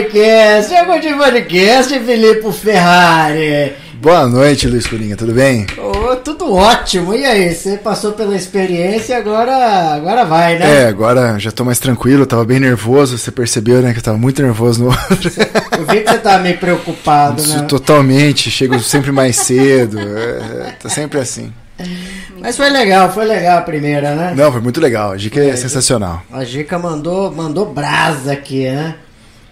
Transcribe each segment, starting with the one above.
podcast. Chegou de podcast, Filipe Ferrari. Boa noite, Luiz Curinha, tudo bem? Oh, tudo ótimo. E aí, você passou pela experiência, agora, agora vai, né? É, agora já tô mais tranquilo, tava bem nervoso, você percebeu, né, que eu tava muito nervoso no outro. Eu vi que você tava meio preocupado, né? Totalmente, chego sempre mais cedo, é, tá sempre assim. Mas foi legal, foi legal a primeira, né? Não, foi muito legal. A Gica é, é sensacional. A Gica mandou, mandou brasa aqui, né?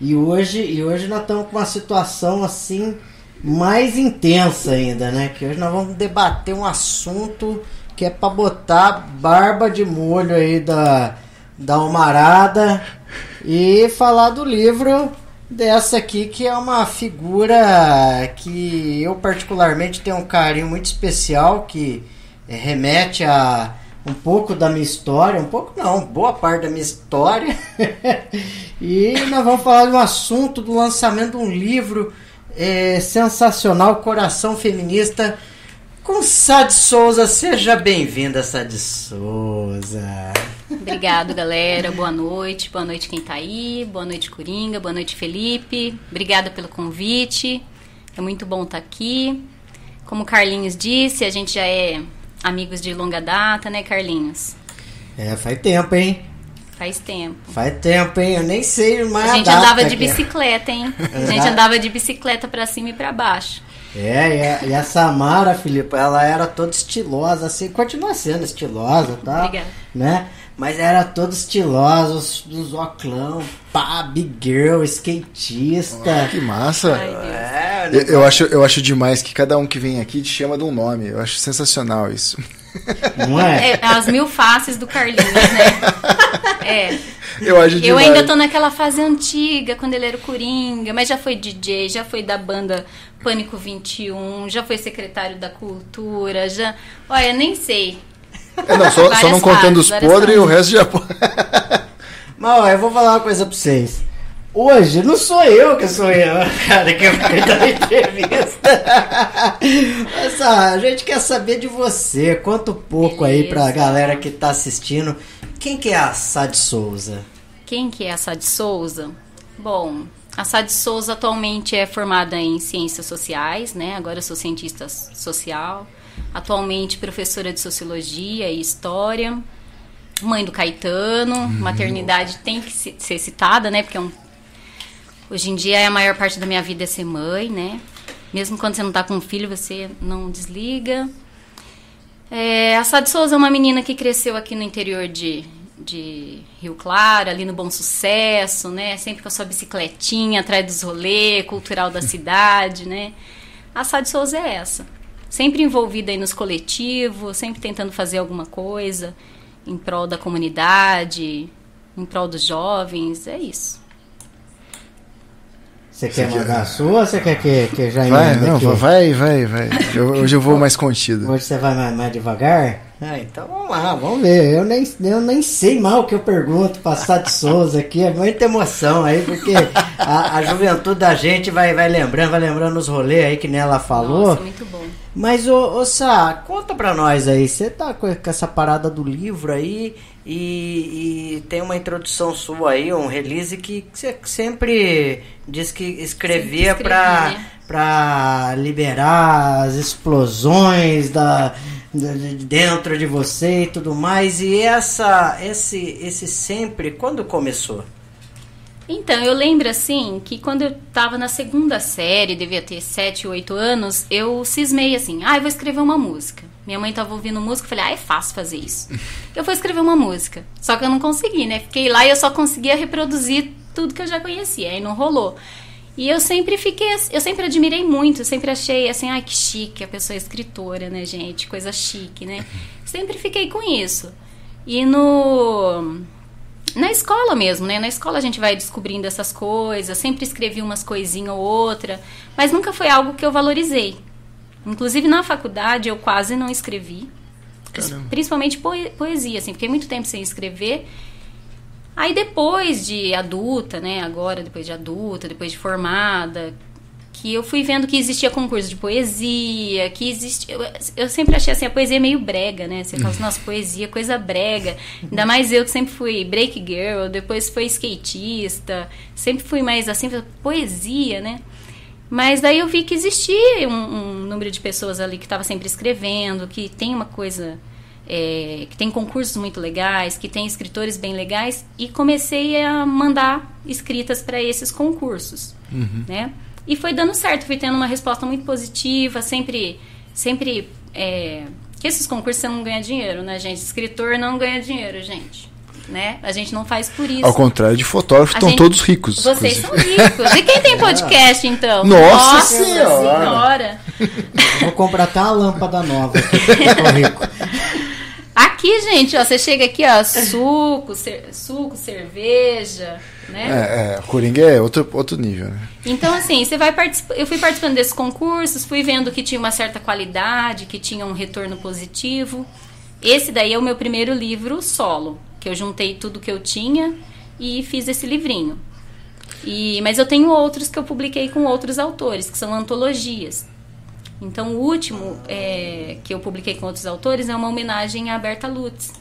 E hoje, e hoje nós estamos com uma situação assim mais intensa ainda, né? Que hoje nós vamos debater um assunto que é para botar barba de molho aí da da Almarada e falar do livro dessa aqui que é uma figura que eu particularmente tenho um carinho muito especial que remete a um pouco da minha história, um pouco não, boa parte da minha história. e nós vamos falar de um assunto do lançamento de um livro é, sensacional, Coração Feminista, com Sad Souza. Seja bem-vinda, Sad Souza. Obrigado, galera. Boa noite. Boa noite quem tá aí. Boa noite, Coringa. Boa noite, Felipe. Obrigada pelo convite. É muito bom estar tá aqui. Como o Carlinhos disse, a gente já é amigos de longa data, né, Carlinhos? É, faz tempo, hein? Faz tempo. Faz tempo, hein? Eu nem sei mais a gente a andava de é. bicicleta, hein? A gente andava de bicicleta para cima e para baixo. É, e a, e a, Samara, Filipe, ela era toda estilosa, assim, continua sendo estilosa, tá? Obrigada. Né? Mas era toda estilosa, os, os oclão, pá, big girl, skatista. Oh, que massa. Ai, é, eu, eu, acho, eu acho demais que cada um que vem aqui te chama de um nome. Eu acho sensacional isso. Não é? é as mil faces do Carlinhos, né? É. Eu acho demais. Eu ainda tô naquela fase antiga, quando ele era o Coringa, mas já foi DJ, já foi da banda Pânico 21, já foi secretário da Cultura, já. Olha, nem sei. É, não, só, só não contando os podres e o resto já. Mas ó, eu vou falar uma coisa pra vocês. Hoje não sou eu que sou eu, cara, que vai dar entrevista. Mas ah, a gente quer saber de você. Conta um pouco Beleza. aí pra galera que tá assistindo. Quem que é a Sad Souza? Quem que é a Sad Souza? Bom, a Sad Souza atualmente é formada em ciências sociais, né? Agora eu sou cientista social. Atualmente professora de sociologia e história. Mãe do Caetano. Uhum. Maternidade tem que ser citada, né? Porque é um... hoje em dia a maior parte da minha vida é ser mãe, né? Mesmo quando você não está com um filho, você não desliga. É, a Sad Souza é uma menina que cresceu aqui no interior de, de Rio Claro, ali no Bom Sucesso, né? Sempre com a sua bicicletinha atrás dos rolês, cultural da cidade, né? A Sad Souza é essa sempre envolvida aí nos coletivos, sempre tentando fazer alguma coisa em prol da comunidade, em prol dos jovens, é isso. Você quer mandar a sua ou você quer que, que já vai, não, aqui? vai, vai, vai. Hoje eu vou mais contido. Hoje você vai mais, mais devagar? Ah, então vamos lá, vamos ver. Eu nem, eu nem sei mal o que eu pergunto para Sade Souza aqui. É muita emoção aí, porque a, a, juventude da gente vai, vai lembrando, vai lembrando os rolês aí que nela falou. Nossa, muito bom. Mas, ô, ô Sá, conta pra nós aí. Você tá com, essa parada do livro aí e, e, tem uma introdução sua aí, um release que você sempre diz que escrevia para né? pra liberar as explosões da, de dentro de você e tudo mais. E essa, esse, esse sempre, quando começou? Então, eu lembro assim que quando eu estava na segunda série, devia ter 7, 8 anos, eu cismei assim: ah, eu vou escrever uma música. Minha mãe estava ouvindo música, eu falei: ah, é fácil fazer isso. eu vou escrever uma música. Só que eu não consegui, né? Fiquei lá e eu só conseguia reproduzir tudo que eu já conhecia, aí não rolou. E eu sempre fiquei, eu sempre admirei muito, eu sempre achei assim, ai que chique, a pessoa é escritora, né, gente? Coisa chique, né? Sempre fiquei com isso. E no na escola mesmo, né? Na escola a gente vai descobrindo essas coisas, sempre escrevi umas coisinhas ou outra, mas nunca foi algo que eu valorizei. Inclusive na faculdade eu quase não escrevi, Caramba. principalmente poesia, assim, fiquei muito tempo sem escrever. Aí depois de adulta, né? Agora depois de adulta, depois de formada, que eu fui vendo que existia concurso de poesia, que existia. Eu, eu sempre achei assim, a poesia meio brega, né? Você fala assim, nossa, poesia, coisa brega. Ainda mais eu que sempre fui break girl, depois fui skatista, sempre fui mais assim, poesia, né? Mas daí eu vi que existia um, um número de pessoas ali que estava sempre escrevendo, que tem uma coisa. É, que tem concursos muito legais, que tem escritores bem legais, e comecei a mandar escritas para esses concursos, uhum. né? E foi dando certo, fui tendo uma resposta muito positiva, sempre, sempre, é, que esses concursos você não ganha dinheiro, né, gente? Escritor não ganha dinheiro, gente. Né? A gente não faz por isso. Ao contrário de fotógrafos, estão gente... todos ricos. Vocês inclusive. são ricos. E quem tem podcast, então? Nossa, Nossa senhora! senhora. Vou comprar até uma lâmpada nova aqui, tô rico. Aqui, gente, ó, você chega aqui, ó, suco, cer suco, cerveja, né? É, é, Coringa é outro, outro nível, né? Então, assim, você vai eu fui participando desses concursos, fui vendo que tinha uma certa qualidade, que tinha um retorno positivo. Esse daí é o meu primeiro livro solo, que eu juntei tudo que eu tinha e fiz esse livrinho. E, mas eu tenho outros que eu publiquei com outros autores, que são antologias. Então, o último é, que eu publiquei com outros autores é uma homenagem a Berta Lutz,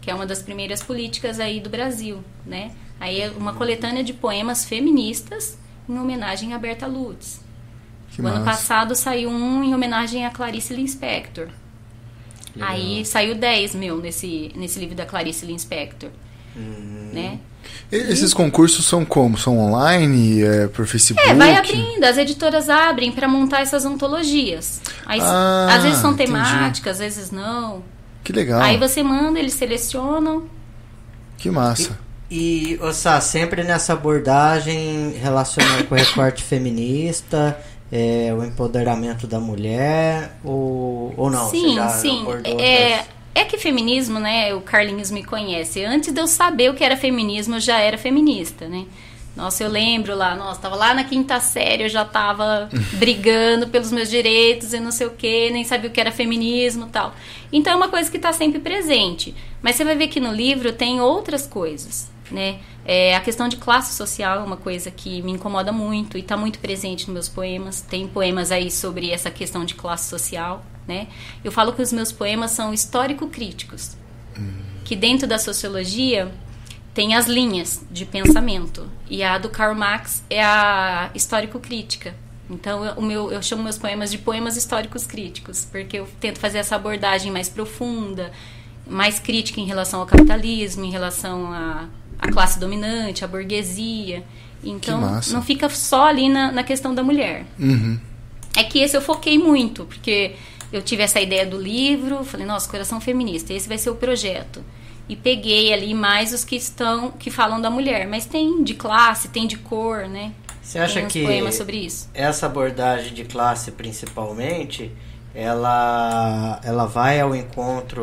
que é uma das primeiras políticas aí do Brasil, né? Aí é uma coletânea de poemas feministas em homenagem a Berta Lutz. Que o massa. ano passado saiu um em homenagem a Clarice Lispector. Legal. Aí saiu 10 meu nesse, nesse livro da Clarice Lispector. Hum. Né? Esses e... concursos são como? São online? É por Facebook? É, vai abrindo. As editoras abrem para montar essas antologias. Aí, ah, às vezes são temáticas, entendi. às vezes não. Que legal. Aí você manda, eles selecionam. Que massa. E, Ossá, sempre nessa abordagem relacionada com o recorte feminista, é, o empoderamento da mulher, ou, ou não? Sim, sim. É, é que feminismo, né? O Carlinhos me conhece. Antes de eu saber o que era feminismo, eu já era feminista, né? Nossa, eu lembro lá, nossa, tava lá na quinta série, eu já tava brigando pelos meus direitos e não sei o que, nem sabia o que era feminismo tal. Então é uma coisa que está sempre presente. Mas você vai ver que no livro tem outras coisas né? É, a questão de classe social é uma coisa que me incomoda muito e está muito presente nos meus poemas. Tem poemas aí sobre essa questão de classe social, né? Eu falo que os meus poemas são histórico-críticos, hum. que dentro da sociologia tem as linhas de pensamento e a do Karl Marx é a histórico-crítica. Então, eu, o meu, eu chamo meus poemas de poemas históricos críticos, porque eu tento fazer essa abordagem mais profunda, mais crítica em relação ao capitalismo, em relação a a classe dominante, a burguesia. Então, não fica só ali na, na questão da mulher. Uhum. É que esse eu foquei muito, porque eu tive essa ideia do livro, falei, nossa, coração feminista, esse vai ser o projeto. E peguei ali mais os que estão, que falam da mulher, mas tem de classe, tem de cor, né? Você acha tem que poemas sobre isso. essa abordagem de classe, principalmente, ela, ela vai ao encontro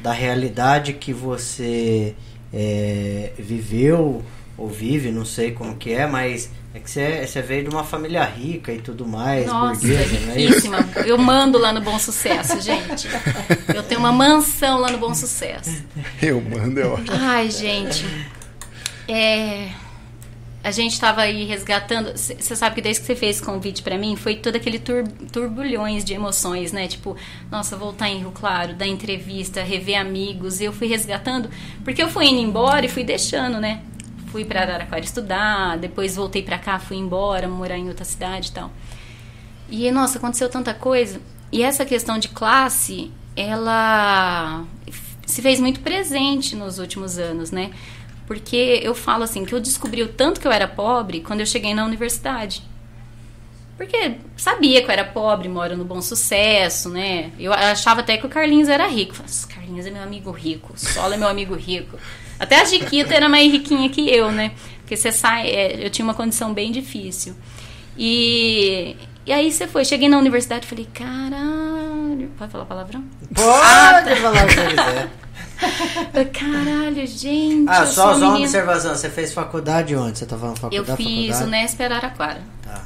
da realidade que você é, viveu ou vive, não sei como que é, mas é que você, você veio de uma família rica e tudo mais, Nossa, burguesa, não é riquíssima. Eu mando lá no Bom Sucesso, gente. Eu tenho uma mansão lá no Bom Sucesso. Eu mando, eu acho. Ai, gente. É a gente estava aí resgatando. Você sabe que desde que você fez esse convite para mim, foi todo aquele tur, turbulhões de emoções, né? Tipo, nossa, voltar em Rio Claro, dar entrevista, rever amigos. E eu fui resgatando, porque eu fui indo embora e fui deixando, né? Fui para Araraquara estudar, depois voltei para cá, fui embora, morar em outra cidade e tal. E, nossa, aconteceu tanta coisa. E essa questão de classe, ela se fez muito presente nos últimos anos, né? Porque eu falo assim, que eu descobri o tanto que eu era pobre quando eu cheguei na universidade. Porque sabia que eu era pobre, moro no bom sucesso, né? Eu achava até que o Carlinhos era rico. Falei, Carlinhos é meu amigo rico, Sola é meu amigo rico. Até a Jiquita era mais riquinha que eu, né? Porque você sai, é, eu tinha uma condição bem difícil. E, e aí você foi, cheguei na universidade e falei, caralho. Pode falar palavrão? Pode ah, tá. falar o que quiser. Caralho, gente. Ah, só, só uma observação. Você fez faculdade onde? Você tá falando faculdade? Eu fiz faculdade? o Nesp Araraquara. Tá.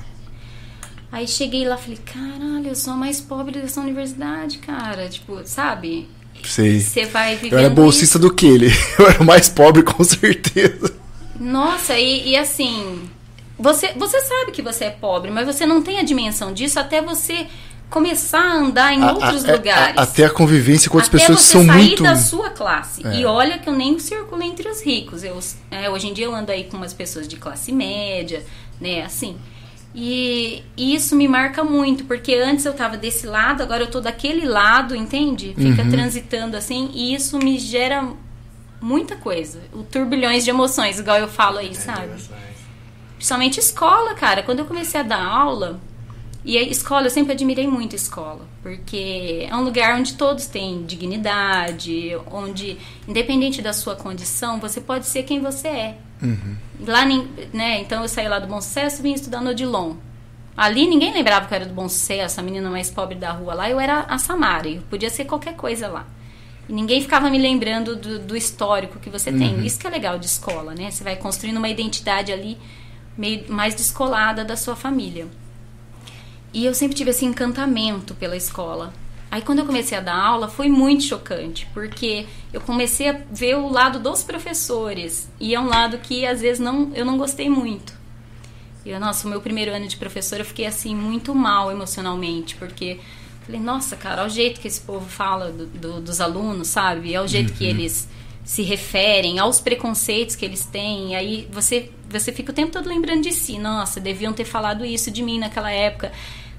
Aí cheguei lá e falei, caralho, eu sou a mais pobre dessa universidade, cara. Tipo, sabe? Sei. Você vai vivendo. Eu era bolsista isso. do que ele? Eu era o mais pobre, com certeza. Nossa, e, e assim, você, você sabe que você é pobre, mas você não tem a dimensão disso até você começar a andar em a, outros a, lugares. A, até a convivência com outras até pessoas que são sair muito. da sua classe. É. E olha que eu nem circulo entre os ricos. Eu, é, hoje em dia eu ando aí com umas pessoas de classe média, né? Assim. E, e isso me marca muito, porque antes eu tava desse lado, agora eu tô daquele lado, entende? Fica uhum. transitando assim, e isso me gera muita coisa. O turbilhões de emoções, igual eu falo aí, é sabe? Principalmente escola, cara. Quando eu comecei a dar aula, e a escola, eu sempre admirei muito a escola, porque é um lugar onde todos têm dignidade, onde, independente da sua condição, você pode ser quem você é. Uhum. Lá, né, então eu saí lá do Bom Sucesso e vim estudar no Odilon. Ali ninguém lembrava que eu era do Bom Sucesso, a menina mais pobre da rua lá, eu era a Samara, eu podia ser qualquer coisa lá. E ninguém ficava me lembrando do, do histórico que você tem. Uhum. Isso que é legal de escola, né? Você vai construindo uma identidade ali meio mais descolada da sua família. E eu sempre tive esse encantamento pela escola. Aí quando eu comecei a dar aula foi muito chocante, porque eu comecei a ver o lado dos professores e é um lado que às vezes não eu não gostei muito. E eu, nossa, o meu primeiro ano de professora eu fiquei assim muito mal emocionalmente, porque falei, nossa, cara, é o jeito que esse povo fala do, do, dos alunos, sabe? É o jeito uhum. que eles se referem, aos preconceitos que eles têm. E aí você você fica o tempo todo lembrando de si, nossa, deviam ter falado isso de mim naquela época.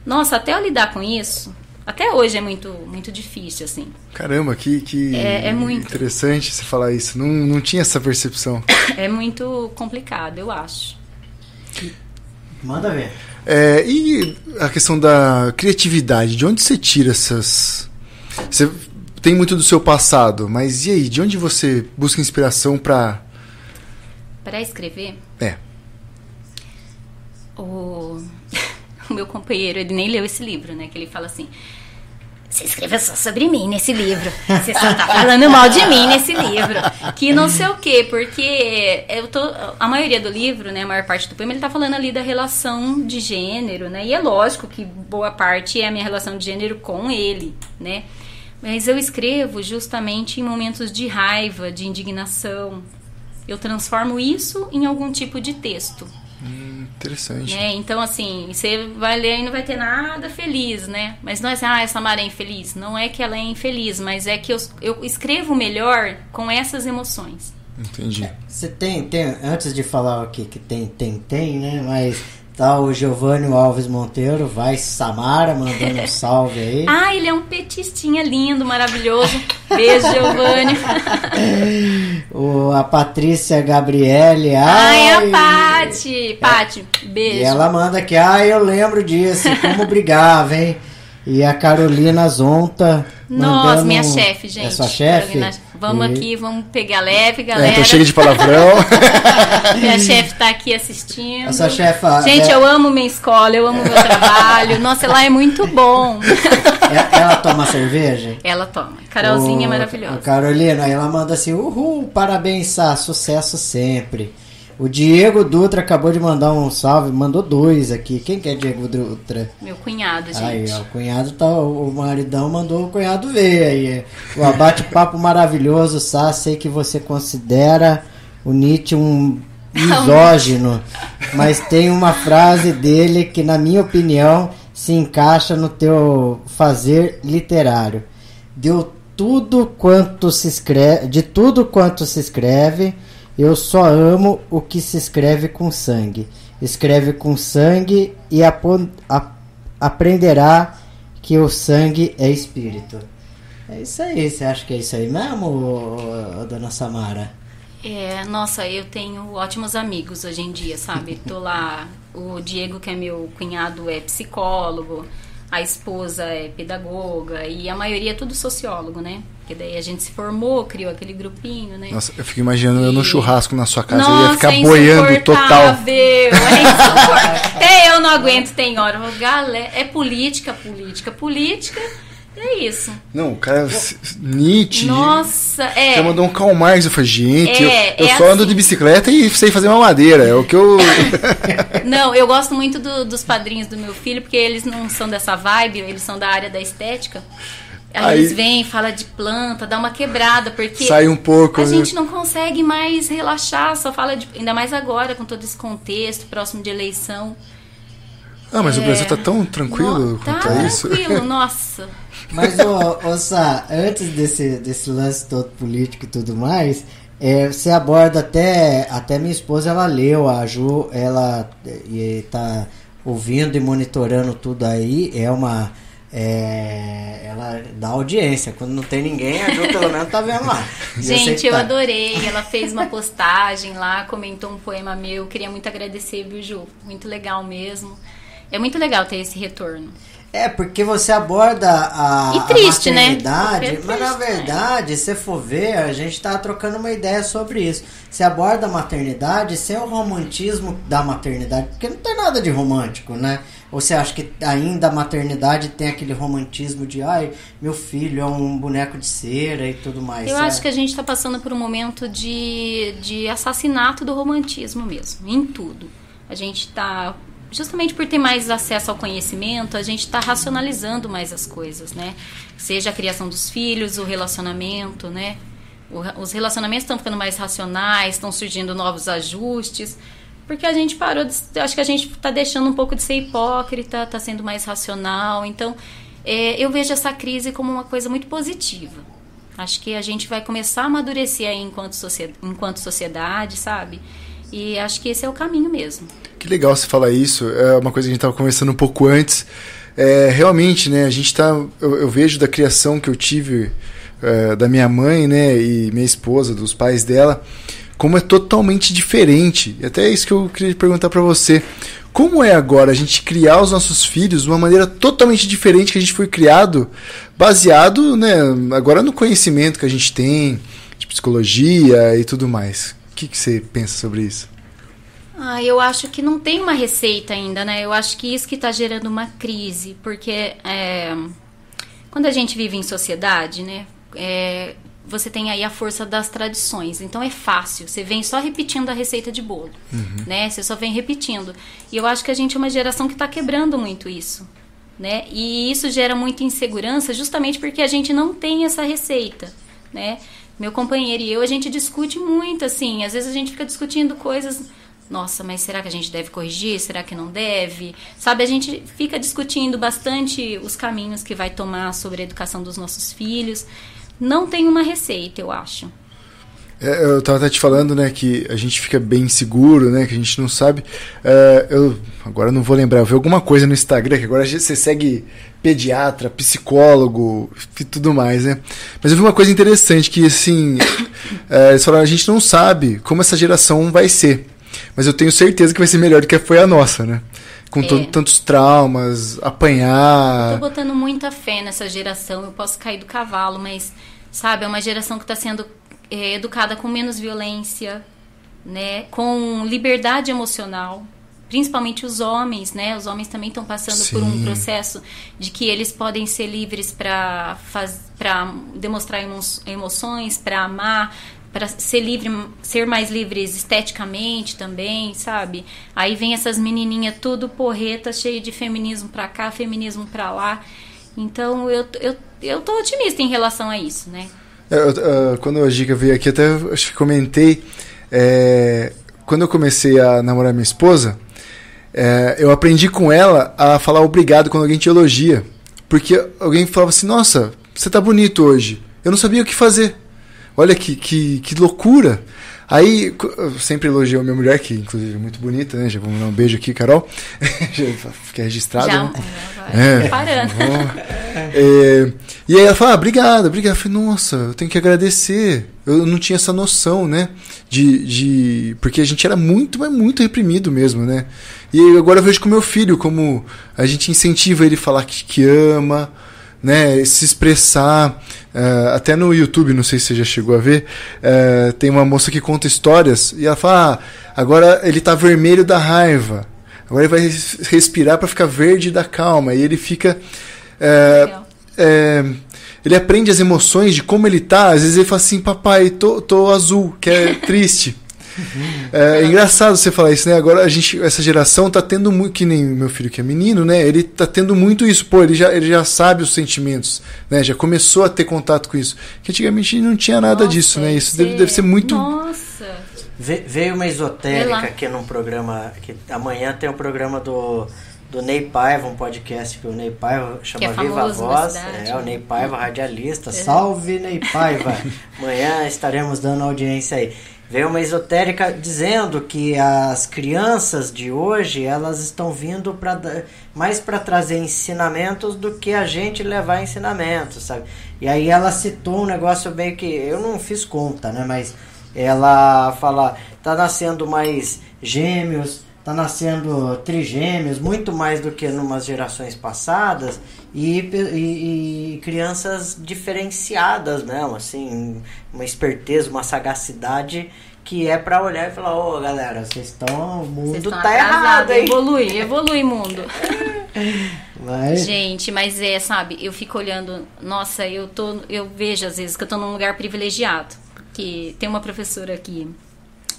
Nossa, até eu lidar com isso, até hoje é muito, muito difícil, assim. Caramba, que, que é, é muito. interessante você falar isso. Não, não tinha essa percepção. É muito complicado, eu acho. Manda ver. É, e a questão da criatividade, de onde você tira essas. Você tem muito do seu passado, mas e aí, de onde você busca inspiração para. Para escrever? É. O o meu companheiro, ele nem leu esse livro, né? Que ele fala assim: você escreveu só sobre mim nesse livro. Você só tá falando mal de mim nesse livro. Que não sei o quê, porque eu tô. A maioria do livro, né? A maior parte do poema, ele tá falando ali da relação de gênero, né? E é lógico que boa parte é a minha relação de gênero com ele, né? Mas eu escrevo justamente em momentos de raiva, de indignação. Eu transformo isso em algum tipo de texto. Hum, interessante. É, então, assim, você vai ler e não vai ter nada feliz, né? Mas não é assim, ah, essa Mara é infeliz. Não é que ela é infeliz, mas é que eu, eu escrevo melhor com essas emoções. Entendi. Você tem, tem, antes de falar o que, que tem, tem, tem, né? Mas Tá o Giovanni Alves Monteiro, vai Samara mandando um salve aí. ah, ele é um petistinha lindo, maravilhoso. Beijo, Giovanni. o, a Patrícia Gabriele. Ai, ai a Pati. Pati, beijo. E ela manda aqui, ah, eu lembro disso, como brigava, hein? E a Carolina Zonta. Nossa, minha chefe, gente. É sua chefe? Vamos e... aqui, vamos pegar leve, galera. É, então chega de palavrão. minha chefe tá aqui assistindo. Essa chefa. Gente, é... eu amo minha escola, eu amo meu trabalho. Nossa, lá é muito bom. É, ela toma cerveja? Ela toma. Carolzinha o... é maravilhosa. Carolina, ela manda assim: uhul, parabéns, Sá, sucesso sempre. O Diego Dutra acabou de mandar um salve, mandou dois aqui. Quem que é Diego Dutra? Meu cunhado, gente. Aí, ó, o cunhado tá. O maridão mandou o cunhado ver aí. O abate-papo maravilhoso, Sá. Sei que você considera o Nietzsche um misógino, mas tem uma frase dele que, na minha opinião, se encaixa no teu fazer literário. Deu tudo quanto se escreve, de tudo quanto se escreve eu só amo o que se escreve com sangue. Escreve com sangue e aprenderá que o sangue é espírito. É isso aí, você acha que é isso aí mesmo, dona Samara? É, nossa, eu tenho ótimos amigos hoje em dia, sabe? Tô lá, o Diego, que é meu cunhado, é psicólogo a esposa é pedagoga e a maioria é tudo sociólogo, né? Porque daí a gente se formou, criou aquele grupinho, né? Nossa, eu fico imaginando e... eu no churrasco na sua casa, Nossa, eu ia ficar boiando total. É Até eu não aguento, tem hora. Galera, é política, política, política. É isso. Não, o cara Nietzsche. Nossa, é. Você mandou um Karl Marx. Eu falei, gente, é, eu, eu é só assim. ando de bicicleta e sei fazer uma madeira. É o que eu. não, eu gosto muito do, dos padrinhos do meu filho, porque eles não são dessa vibe, eles são da área da estética. Aí, Aí- eles vêm, fala de planta, dá uma quebrada, porque Sai um pouco. a né? gente não consegue mais relaxar, só fala de. Ainda mais agora, com todo esse contexto, próximo de eleição. Ah, mas o É. Brasil tá tão tranquilo No- quanto tá a isso. tranquilo, nossa. Mas, ô, ô Sá, antes desse, desse lance todo político e tudo mais, é, você aborda até. Até minha esposa, ela leu, a Ju, ela é, e tá ouvindo e monitorando tudo aí. É uma. É, ela dá audiência. Quando não tem ninguém, a Ju pelo menos tá vendo lá. Gente, eu tá. adorei. Ela fez uma postagem lá, comentou um poema meu. Queria muito agradecer, viu, Ju? Muito legal mesmo. É muito legal ter esse retorno. É, porque você aborda a, E triste, a né? maternidade, Porque é mas na triste, né? verdade, se for ver, a gente tá trocando uma ideia sobre isso. Você aborda a maternidade sem o romantismo da maternidade, porque não tem nada de romântico, né? Ou você acha que ainda a maternidade tem aquele romantismo de, ai, meu filho é um boneco de cera e tudo mais. Eu Você- acho que a gente está passando por um momento de, de assassinato do romantismo mesmo, em tudo. A gente está, justamente por ter mais acesso ao conhecimento, a gente está racionalizando mais as coisas, né? Seja a criação dos filhos, o relacionamento, né? O os relacionamentos estão ficando mais racionais, estão surgindo novos ajustes. Porque a gente parou de. Acho que a gente está deixando um pouco de ser hipócrita, está sendo mais racional. Então, é, eu vejo essa crise como uma coisa muito positiva. Acho que a gente vai começar a amadurecer aí enquanto, enquanto sociedade, sabe? E acho que esse é o caminho mesmo. Que legal você falar isso. É uma coisa que a gente estava conversando um pouco antes. É, realmente, né? A gente tá. Eu, eu vejo da criação que eu tive é, da minha mãe, né? E minha esposa, dos pais dela, como é totalmente diferente. E até é isso que eu queria perguntar para você. Como é agora a gente criar os nossos filhos de uma maneira totalmente diferente que a gente foi criado, baseado, né, agora no conhecimento que a gente tem, de psicologia e tudo mais. O que, que você pensa sobre isso? Ah, eu acho que não tem uma receita ainda, né? Eu acho que isso que está gerando uma crise, porque é, quando a gente vive em sociedade, né? é, você tem aí a força das tradições, então é fácil. Você vem só repetindo a receita de bolo, né? Você só vem repetindo. E eu acho que a gente é uma geração que está quebrando muito isso, né? E isso gera muita insegurança, justamente porque a gente não tem essa receita, né? Meu companheiro e eu, a gente discute muito, assim. Às vezes a gente fica discutindo coisas. Nossa, mas será que a gente deve corrigir? Será que não deve? Sabe, a gente fica discutindo bastante os caminhos que vai tomar sobre a educação dos nossos filhos. Não tem uma receita, eu acho. É, eu tava até te falando, né, que a gente fica bem inseguro, né, que a gente não sabe. É, eu agora não vou lembrar, eu vi alguma coisa no Instagram, que agora você segue pediatra, psicólogo e tudo mais, né? Mas eu vi uma coisa interessante, que assim, é, eles falaram, a gente não sabe como essa geração vai ser. Mas eu tenho certeza que vai ser melhor do que foi a nossa, né? Com É. to- tantos traumas, apanhar. Tô botando muita fé nessa geração. Eu posso cair do cavalo, mas, sabe, é uma geração que está sendo é, educada com menos violência, né? Com liberdade emocional. Principalmente os homens, né? Os homens também estão passando por um Sim. processo de que eles podem ser livres para para demonstrar emo- emoções, para amar, para ser livre, ser mais livres esteticamente também, sabe? Aí vem essas menininhas tudo porreta, cheio de feminismo pra cá, feminismo pra lá. Então eu, eu, eu tô otimista em relação a isso, né? É, eu, ah, quando a Giga veio aqui, até acho que comentei. é, quando eu comecei a namorar minha esposa, é, eu aprendi com ela a falar obrigado quando alguém te elogia. Porque alguém falava assim: Nossa, você tá bonito hoje. Eu não sabia o que fazer. Olha que, que, que loucura. Aí, eu sempre elogiei a minha mulher, que inclusive é muito bonita, né? Já vamos dar um beijo aqui, Carol. Já fica registrado. Já, né? já vai É. preparando. É, e aí ela fala, ah, obrigado, obrigado. Eu falei, nossa, eu tenho que agradecer. Eu não tinha essa noção, né? De, de. Porque a gente era muito, mas muito reprimido mesmo, né? E agora eu vejo com meu filho, como a gente incentiva ele a falar que, que ama, né? Se expressar. É, até no YouTube, não sei se você já chegou a ver, é, tem uma moça que conta histórias e ela fala: ah, agora ele tá vermelho da raiva. Agora ele vai res- respirar para ficar verde da calma. E ele fica. é, ele aprende as emoções de como ele tá. Às vezes ele fala assim, papai, tô, tô azul, que é triste. É, é engraçado você falar isso, né? Agora a gente, essa geração tá tendo muito, que nem meu filho que é menino, né? Ele tá tendo muito isso, pô, ele já, ele já sabe os sentimentos, né? Já começou a ter contato com isso. Que antigamente não tinha nada Nossa, disso, né? Isso deve, deve ser muito. Nossa! Veio uma esotérica aqui num programa, que amanhã tem um programa do do Ney Paiva, um podcast que o Ney Paiva chama é Viva Voz. Cidade, é, o Ney Paiva, radialista. É. Salve, Ney Paiva! Amanhã estaremos dando audiência aí. Veio uma esotérica dizendo que as crianças de hoje elas estão vindo para mais para trazer ensinamentos do que a gente levar ensinamentos, sabe? E aí ela citou um negócio bem que eu não fiz conta, né? Mas ela fala, tá nascendo mais gêmeos, tá nascendo trigêmeos, muito mais do que numas gerações passadas, e, e, e, crianças diferenciadas mesmo, assim, uma esperteza, uma sagacidade que é para olhar e falar, ô oh, galera, vocês estão. O mundo tá errado, hein? Evolui, evolui mundo. Gente, mas é, sabe, eu fico olhando, nossa, eu tô. Eu vejo às vezes que eu tô num lugar privilegiado. Que tem uma professora aqui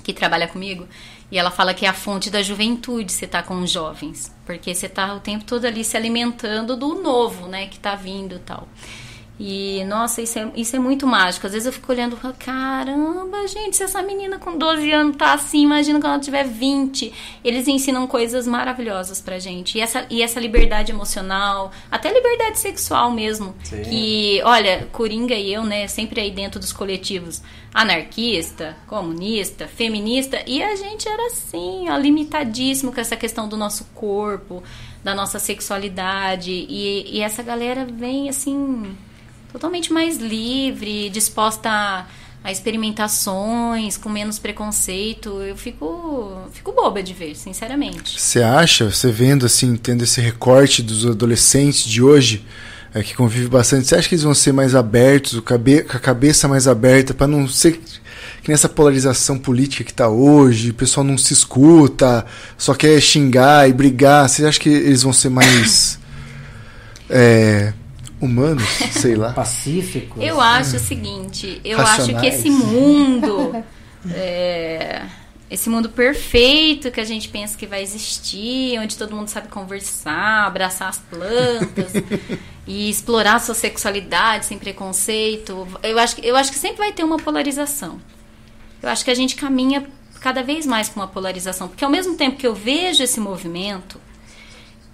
que trabalha comigo e ela fala que é a fonte da juventude você tá com os jovens, porque você tá o tempo todo ali se alimentando do novo, né, que tá vindo e tal. E, nossa, isso é, isso é muito mágico. Às vezes eu fico olhando e falo, caramba, gente, se essa menina com 12 anos tá assim, imagina quando ela tiver 20. Eles ensinam coisas maravilhosas pra gente. E essa, e essa liberdade emocional, até liberdade sexual mesmo. Sim. Que, olha, Coringa e eu, né, sempre aí dentro dos coletivos anarquista, comunista, feminista, e a gente era assim, ó, limitadíssimo com essa questão do nosso corpo, da nossa sexualidade. E, e essa galera vem assim totalmente mais livre, disposta a, a, experimentações, com menos preconceito. Eu fico, fico boba de ver, sinceramente. Você acha, você vendo assim, tendo esse recorte dos adolescentes de hoje, é, que convive bastante, você acha que eles vão ser mais abertos, com a cabeça mais aberta, para não ser que nessa polarização política que está hoje, o pessoal não se escuta, só quer xingar e brigar. Você acha que eles vão ser mais. É, humanos, sei lá. Pacíficos. Eu acho o seguinte, eu Racionais. acho que esse mundo, é, esse mundo perfeito que a gente pensa que vai existir, onde todo mundo sabe conversar, abraçar as plantas e explorar a sua sexualidade sem preconceito, eu acho, eu acho que sempre vai ter uma polarização. Eu acho que a gente caminha cada vez mais com uma polarização, porque ao mesmo tempo que eu vejo esse movimento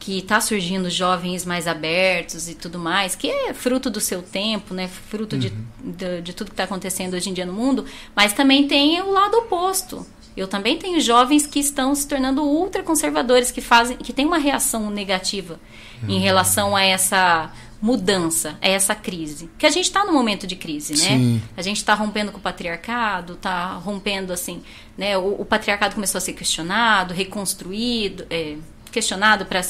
que está surgindo jovens mais abertos e tudo mais, que é fruto do seu tempo, né? Fruto uhum. de, de, de, tudo que está acontecendo hoje em dia no mundo, mas também tem o lado oposto. Eu também tenho jovens que estão se tornando ultraconservadores, que fazem, que têm uma reação negativa uhum. em relação a essa mudança, a essa crise. Que a gente está no momento de crise, né? Sim. A gente está rompendo com o patriarcado, está rompendo assim, né? O, o, patriarcado começou a ser questionado, reconstruído. É, questionado para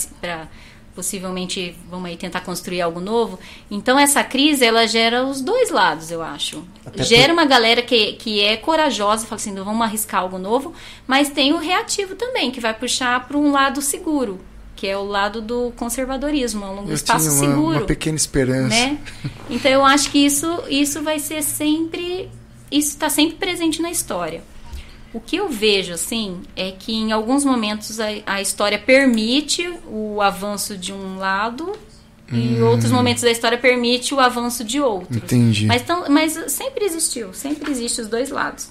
possivelmente vamos aí tentar construir algo novo. Então essa crise ela gera os dois lados, eu acho. Até gera por... uma galera que, que é corajosa, fala assim, vamos arriscar algo novo, mas tem o reativo também, que vai puxar para um lado seguro, que é o lado do conservadorismo, um eu espaço tinha uma, seguro. Uma pequena esperança. Né? Então eu acho que isso isso vai ser sempre isso está sempre presente na história. O que eu vejo, assim, é que em alguns momentos a, a história permite o avanço de um lado e em hum. outros momentos da história permite o avanço de outro. Entendi. Mas, tão, mas sempre existiu, sempre existe os dois lados.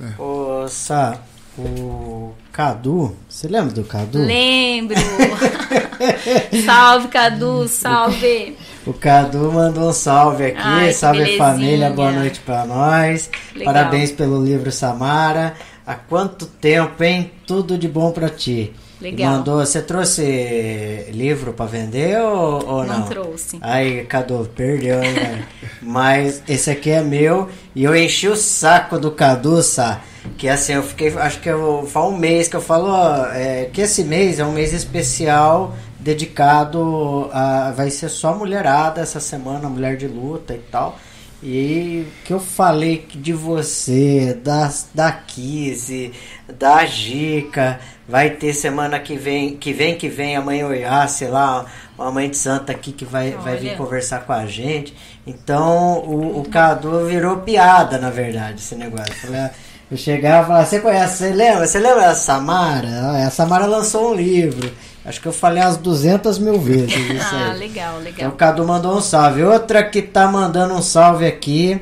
É. Ô, Sá, o Cadu, você lembra do Cadu? Lembro! salve, Cadu, salve! O Cadu mandou um salve aqui, Ai, salve família, boa noite para nós. Legal. Parabéns pelo livro Samara. Há quanto tempo, hein? Tudo de bom para ti. Legal. Mandou, você trouxe livro para vender ou, ou não? Não trouxe. Aí, Cadu, perdeu, hein, Mas esse aqui é meu e eu enchi o saco do Cadu, sabe? Que assim, eu fiquei, acho que eu, faz um mês que eu falo, ó, é, que esse mês é um mês especial dedicado a. Vai ser só mulherada essa semana, mulher de luta e tal. E que eu falei de você, da, da Kizzy, da Gica, vai ter semana que vem, que vem, que vem a mãe Oiá, sei lá, uma mãe de santa aqui que vai, vai vir conversar com a gente. Então o, o Cadu virou piada, na verdade, esse negócio. Falei, Eu chegava e falava, você conhece, você lembra? Você lembra da Samara? Ah, A Samara lançou um livro. Acho que eu falei umas 200 mil vezes isso Ah, aí. legal, Então, legal. o Cadu mandou um salve. Outra que tá mandando um salve aqui.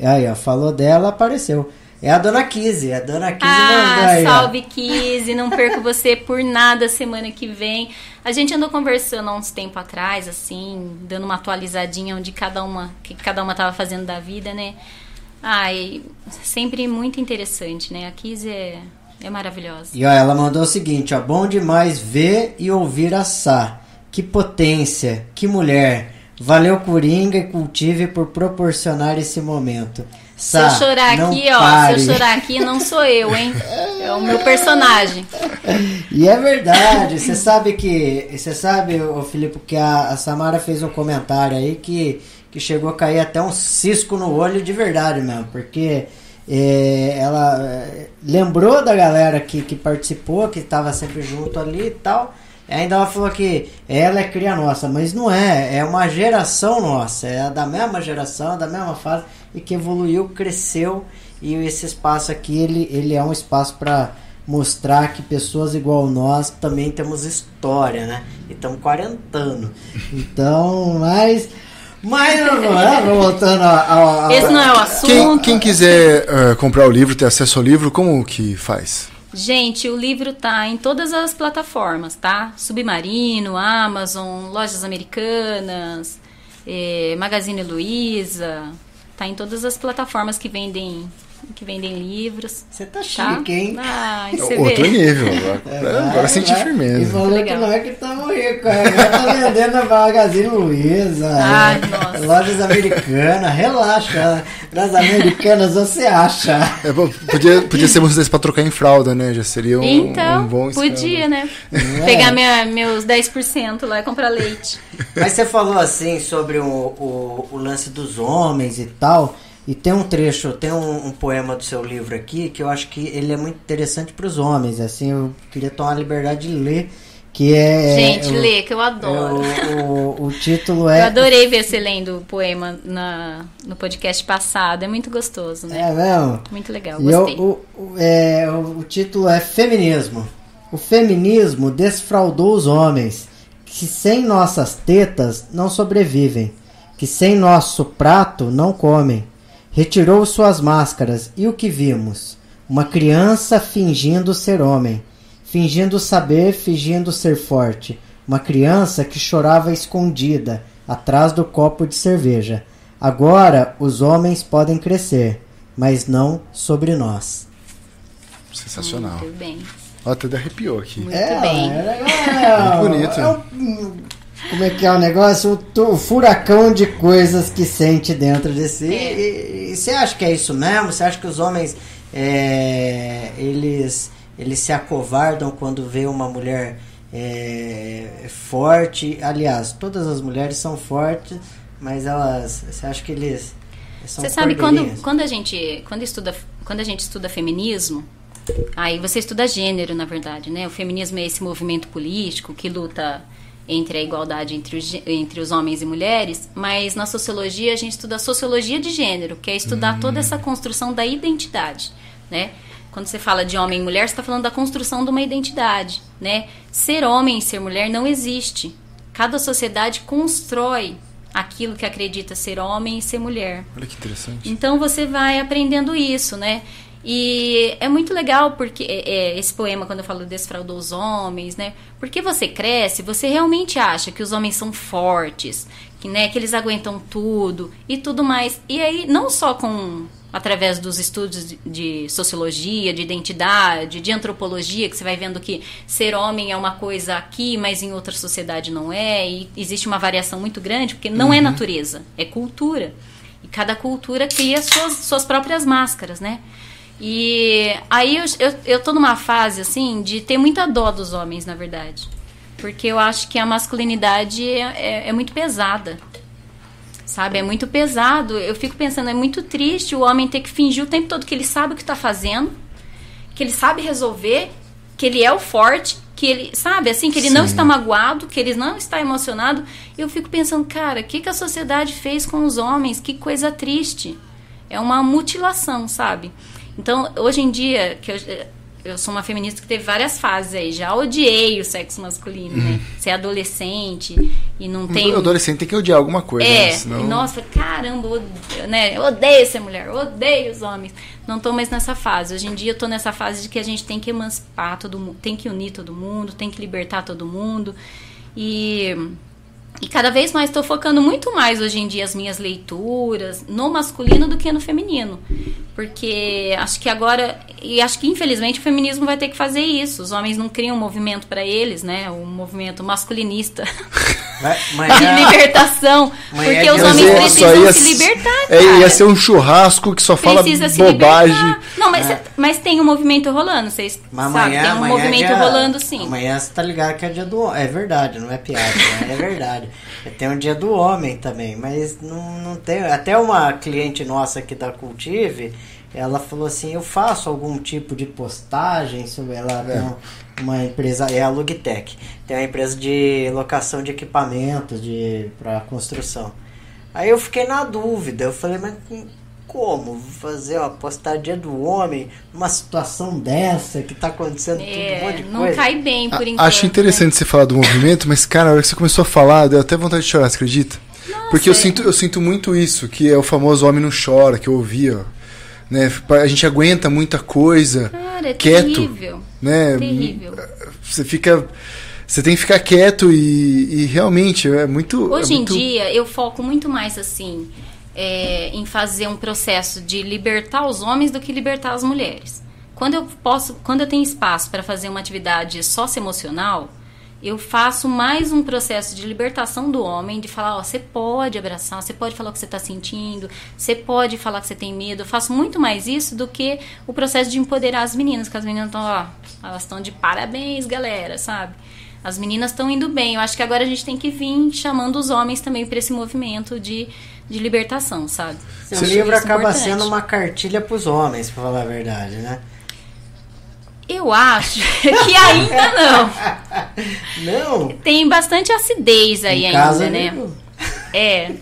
Aí, ó, falou dela, apareceu. É a dona Kizzy. A dona Kizzy mandou Ah, aí. ó. salve Kizzy, não perco você por nada semana que vem. A gente andou conversando há uns tempo atrás, assim, dando uma atualizadinha onde cada uma, que cada uma tava fazendo da vida, né? Ai, sempre muito interessante, né? A Kizzy é, é maravilhosa. E ó, ela mandou o seguinte, ó. Bom demais ver e ouvir a Sá. Que potência, que mulher. Valeu, Coringa e Cultive por proporcionar esse momento. Se Sá, eu chorar aqui, ó, pare. se eu chorar aqui, não sou eu, hein? É o meu personagem. E é verdade, você sabe que. Você sabe, ô Filipe, que a, a Samara fez um comentário aí que, que chegou a cair até um cisco no olho de verdade mesmo, porque é, ela é, lembrou da galera que, que participou, que estava sempre junto ali e tal. Ainda ela falou que ela é cria nossa, mas não é, é uma geração nossa, é da mesma geração, da mesma fase, e que evoluiu, cresceu, e esse espaço aqui, ele, ele é um espaço para mostrar que pessoas igual nós também temos história, né? E estamos quarentando. Então, mas. Mas vamos voltando ao. ao- Esse não é o Quem, assunto. quem quiser eh, comprar o livro, ter acesso ao livro, como que faz? Gente, o livro tá em todas as plataformas, tá? Submarino, Amazon, Lojas Americanas, eh, Magazine Luiza. Tá em todas as plataformas que vendem, que vendem livros. Você tá Tá? chique, hein? Ah, você Outro vê. nível. Agora, agora senti Vai, vai. E firmeza. falou Legal. que não é que estamos ricos, é, agora tá vendendo na Magazine Luiza, Ai, é, nossa. lojas americanas, relaxa, nas americanas você acha. É, podia, podia ser vocês pra trocar em fralda, né? Já seria um, Então, um bom esquema. podia, né? é? Pegar minha, meus 10% lá e comprar leite. Mas você falou assim sobre o, o, o lance dos homens e tal. E tem um trecho, tem um, um poema do seu livro aqui que eu acho que ele é muito interessante para os homens. Assim, eu queria tomar a liberdade de ler, que é. Gente, o- lê, que eu é adoro. o, o, o título é. Eu adorei ver você lendo o poema na, no podcast passado. É muito gostoso, né? É mesmo? Muito legal, E eu- gostei. o, o- é, o, o título é Feminismo. O feminismo desfraudou os homens, que sem nossas tetas não sobrevivem, que sem nosso prato não comem. Retirou suas máscaras e o que vimos? Uma criança fingindo ser homem, fingindo saber, fingindo ser forte. Uma criança que chorava escondida, atrás do copo de cerveja. Agora os homens podem crescer, mas não sobre nós. Sensacional. Muito bem. Ó, até arrepiou aqui. Muito é, bem. é legal. Muito bonito. É um- como é que é o negócio? O, furacão de coisas que sente dentro de si. É. E, e você acha que é isso mesmo? Você acha que os homens é, eles, eles se acovardam quando vê uma mulher é, forte? Aliás, todas as mulheres são fortes, mas elas. Você acha que eles. Você sabe quando, quando a gente quando estuda quando a gente estuda feminismo, aí você estuda gênero, na verdade, né? O feminismo é esse movimento político que luta entre a igualdade entre os, entre os homens e mulheres, mas na sociologia a gente estuda a sociologia de gênero, que é estudar toda essa construção da identidade, né? Quando você fala de homem e mulher, você está falando da construção de uma identidade, né? Ser homem e ser mulher não existe. Cada sociedade constrói aquilo que acredita ser homem e ser mulher. Olha que interessante. Então você vai aprendendo isso, né? E é muito legal porque é, é, esse poema, quando eu falo desfraudou os homens, né? Porque você cresce, você realmente acha que os homens são fortes, que, né, que eles aguentam tudo e tudo mais. E aí, não só com através dos estudos de- sociologia, de identidade, de antropologia, que você vai vendo que ser homem é uma coisa aqui, mas em outra sociedade não é, e existe uma variação muito grande, porque não é natureza, é cultura. E cada cultura cria suas, suas próprias máscaras, né? E aí eu, eu, eu tô numa fase, assim, de ter muita dó dos homens, na verdade. Porque eu acho que a masculinidade é, é, é muito pesada. Sabe? É muito pesado. Eu fico pensando, é muito triste o homem ter que fingir o tempo todo que ele sabe o que tá fazendo, que ele sabe resolver, que ele é o forte, que ele, sabe, assim, que ele não Sim. está magoado, que ele não está emocionado. Eu fico pensando, cara, o que, que a sociedade fez com os homens? Que coisa triste. É uma mutilação, sabe? Então, hoje em dia, que eu, eu sou uma feminista que teve várias fases aí. Já odiei o sexo masculino, né? Ser adolescente e não tem. O adolescente tem que odiar alguma coisa. É, né? Senão... nossa, caramba, odeio, né? Eu odeio ser mulher, odeio os homens. Não tô mais nessa fase. Hoje em dia eu tô nessa fase de que a gente tem que emancipar todo mundo, tem que unir todo mundo, tem que libertar todo mundo. E e cada vez mais estou focando muito mais hoje em dia as minhas leituras no masculino do que no feminino. Porque acho que agora, e acho que infelizmente o feminismo vai ter que fazer isso. Os homens não criam um movimento para eles, né? Um movimento masculinista Mas, de é- libertação. Mas porque é os homens precisam ia, se libertar, é, cara. ia ser um churrasco que só fala bobagem. Não, mas, mas tem um movimento rolando, vocês Mas sabem? amanhã, Tem um é movimento dia- rolando sim. Amanhã você tá ligado que é dia do homem. É verdade, não é piada, né? é verdade. Tem um dia do homem também, mas não, não tem. Até uma cliente nossa aqui da Cultive, ela falou assim: eu faço algum tipo de postagem sobre ela. Tem um- uma empresa, é a Logitech, tem uma empresa de locação de equipamentos de, para construção. Aí eu fiquei na dúvida, eu falei, mas como fazer uma postagem dia do homem numa situação dessa que tá acontecendo tudo, um É, monte de não coisa? cai bem por A- enquanto. Acho interessante você falar do movimento, mas, cara, a hora que você começou a falar, deu até vontade de chorar, você acredita? Porque eu é. sinto, eu sinto muito isso, que é o famoso homem não chora, que eu ouvi, ó. Né? A gente aguenta muita coisa, Cara, é quieto, terrível. né? Terrível. Você fica... Você tem que ficar quieto e, e realmente é muito... Hoje é em muito- dia, eu foco muito mais assim é, em fazer um processo de libertar os homens do que libertar as mulheres. Quando eu posso, quando eu tenho espaço para fazer uma atividade socioemocional, eu faço mais um processo de libertação do homem, de falar, ó, você pode abraçar, você pode falar o que você está sentindo, você pode falar que você tem medo. Eu faço muito mais isso do que o processo de empoderar as meninas, que as meninas estão, ó, elas estão de parabéns, galera, sabe? As meninas estão indo bem. Eu acho que agora a gente tem que vir chamando os homens também para esse movimento de, de libertação, sabe? Eu acho livro acaba importante. sendo uma cartilha pros homens, pra falar a verdade, né? Eu acho que ainda não. Não! Tem bastante acidez aí em ainda, né? viu? É.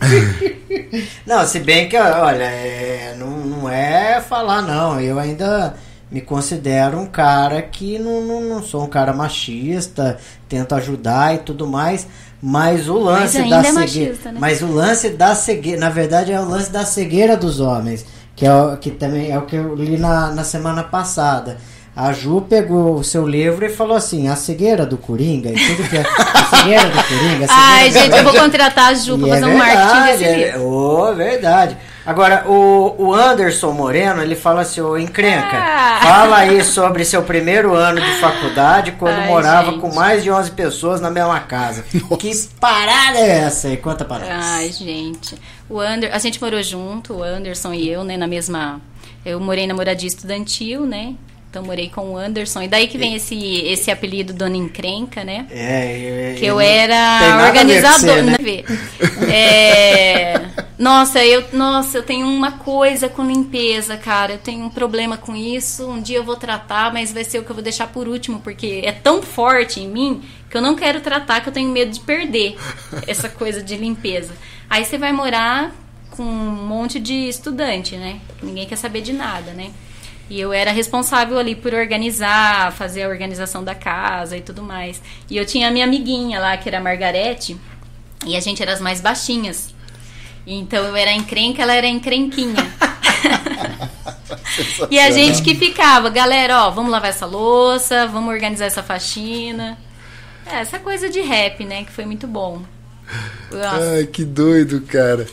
Não, se bem que, olha, é, não, não é falar, não. Eu ainda me considero um cara que não, não, não sou um cara machista, tento ajudar e tudo mais. Mas o lance ainda da é cegueira. machista, né? Mas o lance da cegueira, na verdade, é o lance da cegueira dos homens. Que, é o, que também é o que eu li na, na semana passada. A Ju pegou o seu livro e falou assim: a cegueira do Coringa, e tudo que é. A cegueira do Coringa. a cegueira Ai, do gente, eu vou contratar a Ju e pra é fazer um marketing desse verdade, livro. é, oh, verdade. Agora, o, o Anderson Moreno, ele fala assim, ô encrenca, Ah. fala aí sobre seu primeiro ano de faculdade, quando Ai, morava gente. com mais de 11 pessoas na mesma casa. Que parada é essa aí? Conta pra nós. Ai, gente. O Ander, a gente morou junto, o Anderson e eu, né, na mesma. Eu morei na moradia estudantil, né? Então morei com o Anderson. E daí que vem esse, esse apelido Dona Encrenca, né? É, Que eu era você, né? né? É, nossa, eu, nossa, eu tenho uma coisa com limpeza, cara. Eu tenho um problema com isso. Um dia eu vou tratar, mas vai ser o que eu vou deixar por último, porque é tão forte em mim que eu não quero tratar, que eu tenho medo de perder essa coisa de limpeza. Aí você vai morar com um monte de estudante, né? Ninguém quer saber de nada, né? E eu era responsável ali por organizar, fazer a organização da casa e tudo mais. E eu tinha a minha amiguinha lá, que era a Margarete, e a gente era as mais baixinhas. Então eu era encrenca, ela era encrenquinha. e a gente que ficava, galera, ó, vamos lavar essa louça, vamos organizar essa faxina. É, essa coisa de rap, né, que foi muito bom. Nossa. Ai, que doido, cara.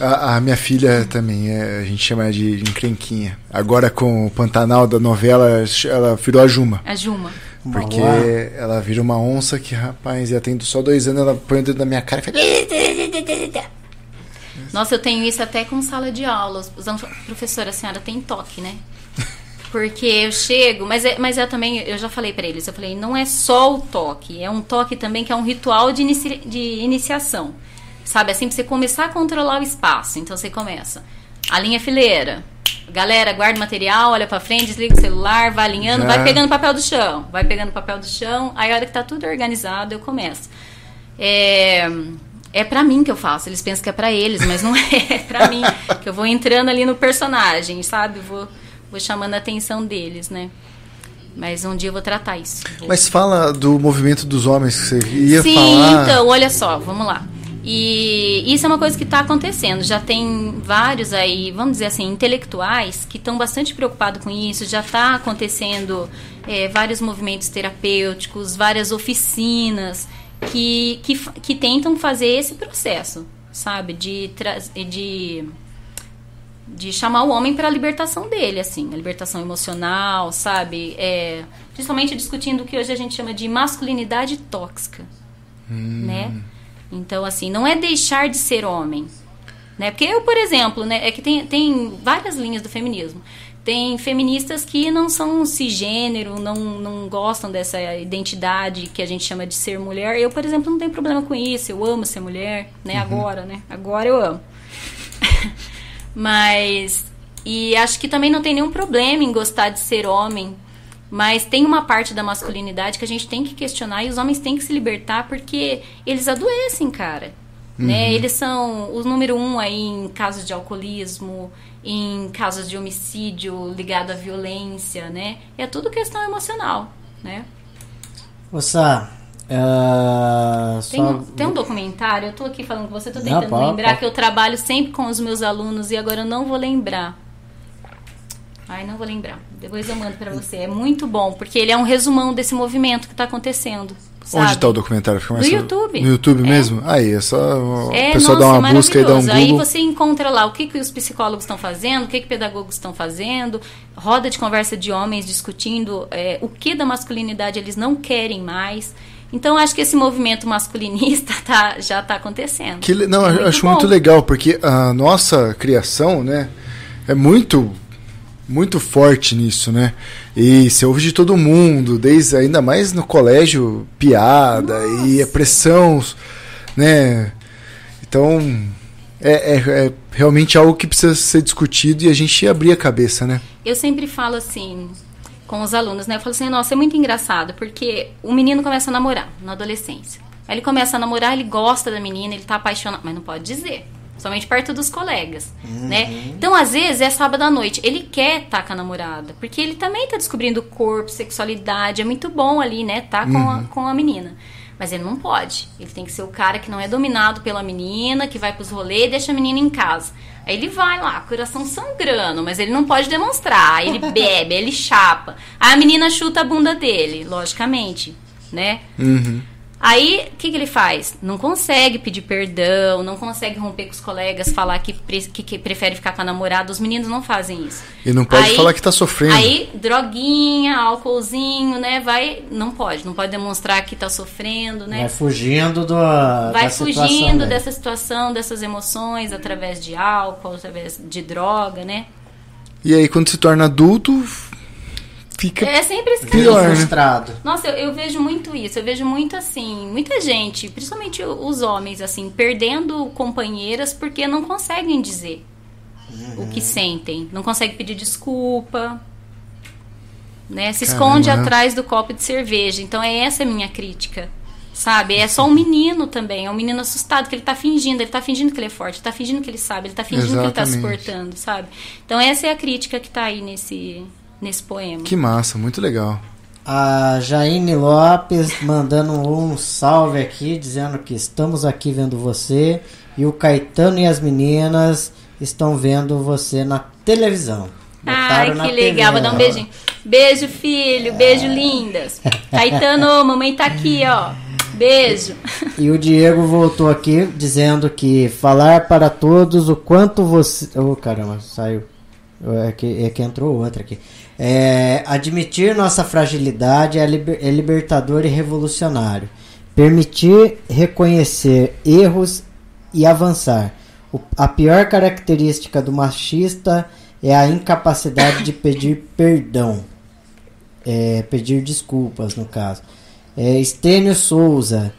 A, a minha filha também, é, a gente chama de encrenquinha. Agora com o Pantanal da novela, ela virou a Juma. A Juma. Porque Boa. ela vira uma onça que, rapaz, ela tem só dois anos, ela põe o dedo na minha cara e fala. Nossa, eu tenho isso até com sala de aula. Professora, a senhora tem toque, né? Porque eu chego, mas, é, mas eu também, eu já falei pra eles, eu falei, não é só o toque, é um toque também que é um ritual de, inici, de iniciação. Sabe, assim, pra você começar a controlar o espaço. Então você começa, a linha fileira. Galera, guarda o material, olha pra frente, desliga o celular, vai alinhando, Já. vai pegando papel do chão, vai pegando papel do chão, aí a hora que tá tudo organizado, eu começo. É, é pra mim que eu faço. Eles pensam que é pra eles, mas não é, é pra mim. Que eu vou entrando ali no personagem, sabe? Vou vou chamando a atenção deles, né? Mas um dia eu vou tratar isso. Mas fala do movimento dos homens que você ia Sim, falar. então, olha só, vamos lá. E isso é uma coisa que está acontecendo. Já tem vários aí, vamos dizer assim, intelectuais que estão bastante preocupados com isso. Já está acontecendo é, vários movimentos terapêuticos, várias oficinas que, que, que tentam fazer esse processo, sabe? De, de, de chamar o homem para a libertação dele, assim, a libertação emocional, sabe? É, principalmente discutindo o que hoje a gente chama de masculinidade tóxica, hum. né? Então, assim, não é deixar de ser homem. Né? Porque eu, por exemplo, né, é que tem, tem várias linhas do feminismo. Tem feministas que não são cisgênero, não, não gostam dessa identidade que a gente chama de ser mulher. Eu, por exemplo, não tenho problema com isso. Eu amo ser mulher, né? Uhum. Agora, né? Agora eu amo. Mas... E acho que também não tem nenhum problema em gostar de ser homem, mas tem uma parte da masculinidade que a gente tem que questionar e os homens têm que se libertar porque eles adoecem, cara. Né? Uhum. Né? Eles são o número um aí em casos de alcoolismo, em casos de homicídio ligado à violência, né? É tudo questão emocional, né? Moça, uh, tem, só... tem, um documentário, eu tô aqui falando com você, tô tentando não, lembrar que eu trabalho sempre com os meus alunos e agora eu não vou lembrar. Ai, não vou lembrar. Depois eu mando para você. É muito bom, porque ele é um resumão desse movimento que está acontecendo. Sabe? Onde está o documentário? no YouTube. No YouTube é. mesmo? Aí, é só é, o pessoal nossa, dar uma busca e dar um Google. Aí você encontra lá o que, que os psicólogos estão fazendo, o que, que pedagogos estão fazendo, roda de conversa de homens discutindo é, o que da masculinidade eles não querem mais. Então acho que esse movimento masculinista tá, já está acontecendo. Que, não, é muito acho bom. muito legal, porque a nossa criação, né, é muito muito forte nisso, né? E você ouve de todo mundo, desde ainda mais no colégio, piada Nossa. e a pressão, né? Então é, é, é, realmente algo que precisa ser discutido e a gente abrir a cabeça, né? Eu sempre falo assim com os alunos, né? Eu falo assim, nossa, é muito engraçado, porque o menino começa a namorar na adolescência. Aí ele começa a namorar, ele gosta da menina, ele tá apaixonado, mas não pode dizer somente perto dos colegas, uhum. né? Então, às vezes, é sábado à noite, ele quer estar tá com a namorada, porque ele também tá descobrindo corpo, sexualidade, é muito bom ali, né? Tá com, uhum. a, com a menina. Mas ele não pode. Ele tem que ser o cara que não é dominado pela menina, que vai pros rolês e deixa a menina em casa. Aí ele vai lá, coração sangrando, mas ele não pode demonstrar. Aí ele bebe, ele chapa. Aí a menina chuta a bunda dele, logicamente, né? Uhum. Aí, o que, que ele faz? Não consegue pedir perdão, não consegue romper com os colegas, falar que, pre que, que, prefere ficar com a namorada. Os meninos não fazem isso. E não pode aí, falar que tá sofrendo. Aí, droguinha, álcoolzinho, né? Vai. Não pode. Não pode demonstrar que tá sofrendo, né? Vai fugindo do. Vai fugindo dessa situação, dessas emoções, através de álcool, através de droga, né? E aí, quando se torna adulto, fica é sempre esse pior, né? frustrado. Nossa, eu, eu, vejo muito isso. Eu vejo muito assim, muita gente, principalmente os homens, assim, perdendo companheiras porque não conseguem dizer uhum. o que sentem, não conseguem pedir desculpa, né? Se Caramba. esconde atrás do copo de cerveja. Então é essa a minha crítica. Sabe? É só um menino também, é um menino assustado que ele tá fingindo, ele tá fingindo que ele é forte, ele tá fingindo que ele sabe, ele tá fingindo Exatamente. que ele tá suportando, sabe? Então essa é a crítica que tá aí nesse nesse poema. Que massa, muito legal. A Jaine Lopes mandando um salve aqui, dizendo que estamos aqui vendo você. E o Caetano e as meninas estão vendo você na televisão. Botaram Ai, que legal. Vou dar um beijinho. Beijo, filho. Beijo, lindas. Caetano, mamãe tá aqui, ó. Beijo. E o Diego voltou aqui dizendo que falar para todos o quanto você. Oh, caramba, saiu. É que, é que entrou outra aqui. É, admitir nossa fragilidade é, liber, é libertador e revolucionário. Permitir reconhecer erros e avançar. O, a pior característica do machista é a incapacidade de pedir perdão. É, pedir desculpas, no caso. É, Estênio Souza.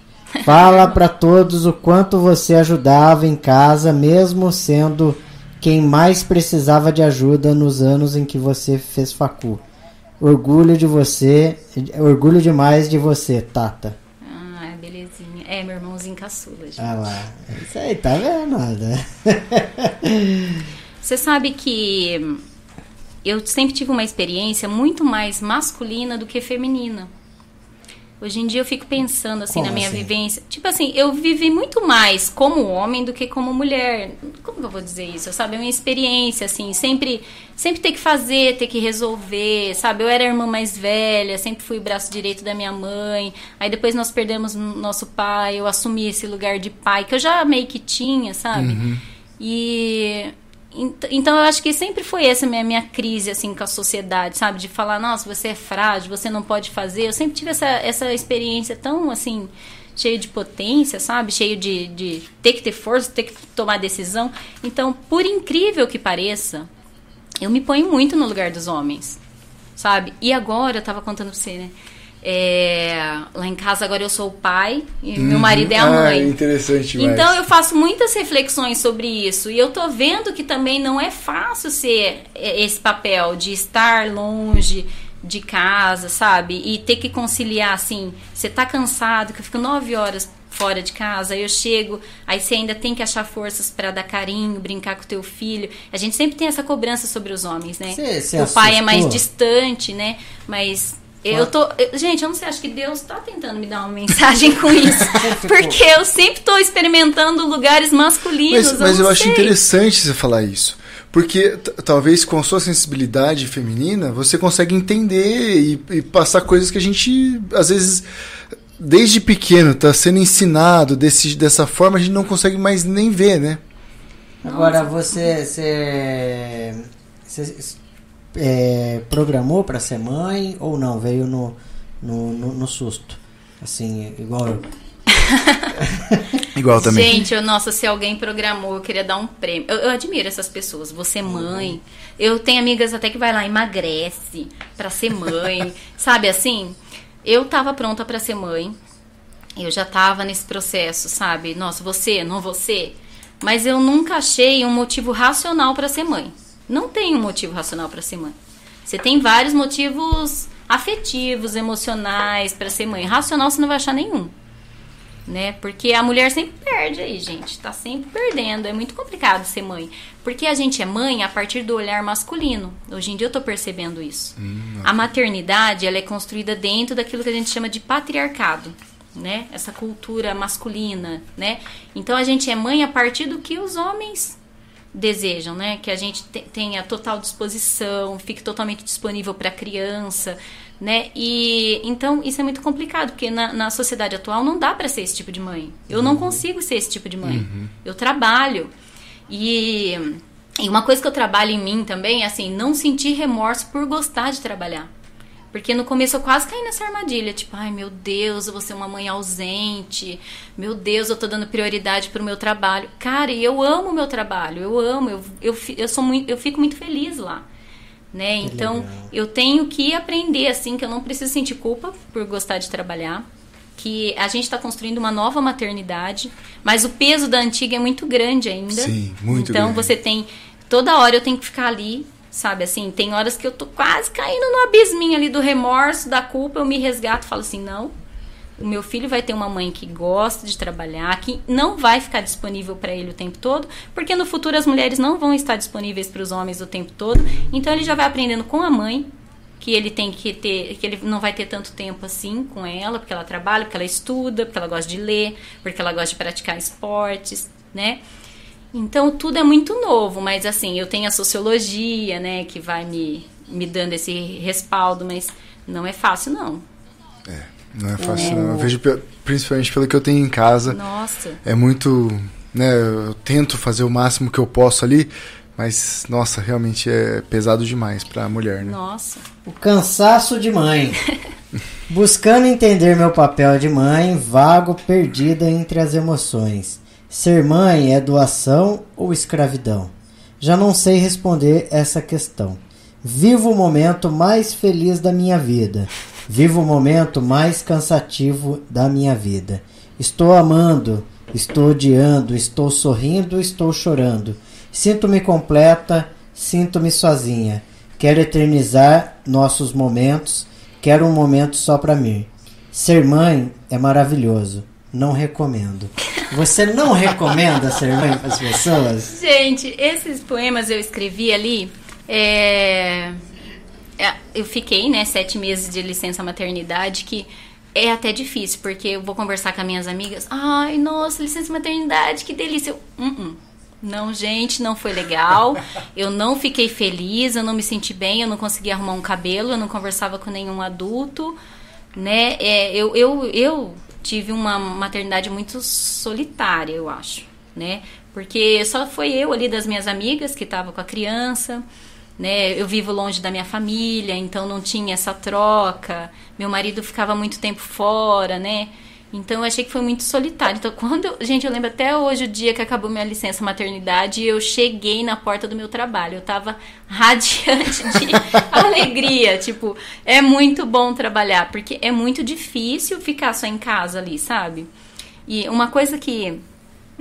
Fala para todos o quanto você ajudava em casa, mesmo sendo quem mais precisava de ajuda nos anos em que você fez facu. Orgulho de você, orgulho demais de você, Tata. Ah, belezinha. É, meu irmãozinho caçula. Gente. Ah lá, isso aí, tá vendo? Né? Você sabe que eu sempre tive uma experiência muito mais masculina do que feminina. Hoje em dia eu fico pensando assim Como na minha assim? vivência. Tipo assim, eu vivi muito mais como homem do que como mulher. Como que eu vou dizer isso? Sabe, é uma experiência assim, sempre sempre ter que fazer, ter que resolver, sabe? Eu era a irmã mais velha, sempre fui o braço direito da minha mãe. Aí depois nós perdemos nosso pai, eu assumi esse lugar de pai que eu já meio que tinha, sabe? E ent- então eu acho que sempre foi essa minha minha crise assim com a sociedade, sabe, de falar, nossa, você é frágil, você não pode fazer. Eu sempre tive essa essa experiência tão assim cheio de potência, sabe, cheio de, de ter que ter força, ter que tomar decisão. Então, por incrível que pareça, eu me ponho muito no lugar dos homens, sabe? E agora eu tava contando pra você, né? É, lá em casa agora eu sou o pai e meu marido é a Ah, mãe. interessante demais. Então eu faço muitas reflexões sobre isso e eu tô vendo que também não é fácil ser é, esse papel de estar longe de casa, sabe? E ter que conciliar assim, você tá cansado, que eu fico nove horas fora de casa, aí eu chego, aí você ainda tem que achar forças para dar carinho, brincar com o teu filho. A gente sempre tem essa cobrança sobre os homens, né? Você- você o pai é assustou? mais distante, né? Mas eu tô. eu- gente, eu não sei, acho que Deus tá tentando me dar uma mensagem com isso. porque eu sempre tô experimentando lugares masculinos. Mas, mas não eu acho interessante você falar isso. Porque talvez com a sua sensibilidade feminina você consegue entender e, e passar coisas que a gente, às vezes, desde pequeno, tá sendo ensinado desse, dessa forma, a gente não consegue mais nem ver, né? Agora você, você, você, é, programou para ser mãe ou não? Veio no, no, no, no susto? Assim, igual eu. Igual também. Gente, eu, nossa, se alguém programou, eu queria dar um prêmio. Eu, eu admiro essas pessoas. Você é mãe. Eu tenho amigas até que vai lá, emagrece pra ser mãe. sabe assim? Eu tava pronta pra ser mãe. Eu já tava nesse processo, sabe? Nossa, você, não você. Mas eu nunca achei um motivo racional pra ser mãe. Não tem um motivo racional pra ser mãe. Você tem vários motivos afetivos, emocionais pra ser mãe. Racional você não vai achar nenhum né? Porque a mulher sempre perde aí, gente. Tá sempre perdendo. É muito complicado ser mãe. Porque a gente é mãe a partir do olhar masculino. Hoje em dia eu tô percebendo isso. a maternidade, ela é construída dentro daquilo que a gente chama de patriarcado, né? Essa cultura masculina, né? Então a gente é mãe a partir do que os homens desejam, né? Que a gente te- tenha total disposição, fique totalmente disponível para a criança, né? E então isso é muito complicado, porque na, na sociedade atual não dá para ser esse tipo de mãe. Eu não consigo ser esse tipo de mãe. Eu trabalho e e uma coisa que eu trabalho em mim também é assim, não sentir remorso por gostar de trabalhar. Porque no começo eu quase caí nessa armadilha, tipo, ai meu Deus, eu vou ser uma mãe ausente, meu Deus, eu tô dando prioridade pro meu trabalho. Cara, e eu amo o meu trabalho, eu amo, eu, eu, eu, sou muito, eu fico muito feliz lá. Né? Então, legal. eu tenho que aprender, assim, que eu não preciso sentir culpa por gostar de trabalhar. Que a gente está construindo uma nova maternidade, mas o peso da antiga é muito grande ainda. Sim, muito Então grande. você tem. Toda hora eu tenho que ficar ali, sabe? Assim, tem horas que eu tô quase caindo no abisminho ali do remorso, da culpa, eu me resgato e falo assim: não. O meu filho vai ter uma mãe que gosta de trabalhar, que não vai ficar disponível para ele o tempo todo, porque no futuro as mulheres não vão estar disponíveis para os homens o tempo todo. Então ele já vai aprendendo com a mãe que ele tem que ter, que ele não vai ter tanto tempo assim com ela, porque ela trabalha, porque ela estuda, porque ela gosta de ler, porque ela gosta de praticar esportes, né? Então tudo é muito novo, mas assim, eu tenho a sociologia, né, que vai me, me dando esse respaldo, mas não é fácil não. Não é fácil, não. Eu vejo principalmente pelo que eu tenho em casa. Nossa. É muito. Né, eu tento fazer o máximo que eu posso ali, mas, nossa, realmente é pesado demais pra mulher, né? Nossa. O cansaço de mãe. Buscando entender meu papel de mãe, vago perdida entre as emoções. Ser mãe é doação ou escravidão? Já não sei responder essa questão. Vivo o momento mais feliz da minha vida. Vivo o momento mais cansativo da minha vida. Estou amando, estou odiando, estou sorrindo, estou chorando. Sinto-me completa, sinto-me sozinha. Quero eternizar nossos momentos, quero um momento só para mim. Ser mãe é maravilhoso, não recomendo. Você não recomenda ser mãe para as pessoas? Gente, esses poemas eu escrevi ali É, é, eu fiquei, né, sete meses de licença maternidade, que é até difícil, porque eu vou conversar com as minhas amigas. Ai, nossa, licença maternidade, que delícia. Eu, uh -uh. Não, gente, não foi legal. Eu não fiquei feliz, eu não me senti bem, eu não consegui arrumar um cabelo, eu não conversava com nenhum adulto, né? É, eu, eu, eu tive uma maternidade muito solitária, eu acho, né? Porque só foi eu ali das minhas amigas que estava com a criança, né? Eu vivo longe da minha família, então não tinha essa troca. Meu marido ficava muito tempo fora, né? Então eu achei que foi muito solitário. Então, quando. Eu, gente, eu lembro até hoje o dia que acabou minha licença maternidade e eu cheguei na porta do meu trabalho. Eu tava radiante de alegria. Tipo, é muito bom trabalhar, porque é muito difícil ficar só em casa ali, sabe? E uma coisa que,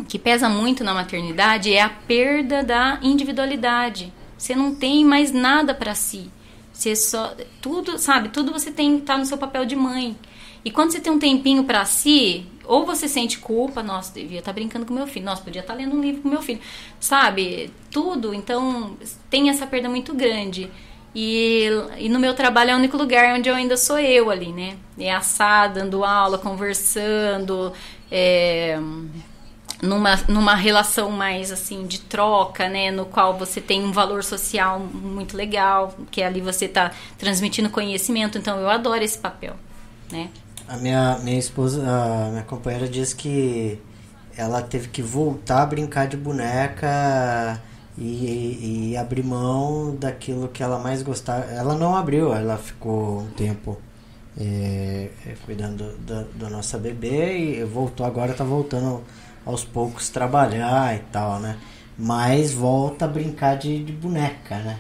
que pesa muito na maternidade é a perda da individualidade. Você não tem mais nada para si. Você só. Tudo, sabe? Tudo você tem tá no seu papel de mãe. E quando você tem um tempinho para si, ou você sente culpa, nossa, devia estar tá brincando com meu filho, nossa, podia estar tá lendo um livro com meu filho, sabe? Tudo, então tem essa perda muito grande. E, e no meu trabalho é o único lugar onde eu ainda sou eu ali, né? É assada, dando aula, conversando, é, numa, numa relação mais assim de troca, né, no qual você tem um valor social muito legal, que ali você está transmitindo conhecimento, então eu adoro esse papel, né? A minha, minha esposa, a minha companheira diz que ela teve que voltar a brincar de boneca e, e abrir mão daquilo que ela mais gostava. Ela não abriu, ela ficou um tempo é, cuidando da, da nossa bebê e voltou agora, tá voltando aos poucos trabalhar e tal, né? Mas volta a brincar de, de boneca, né?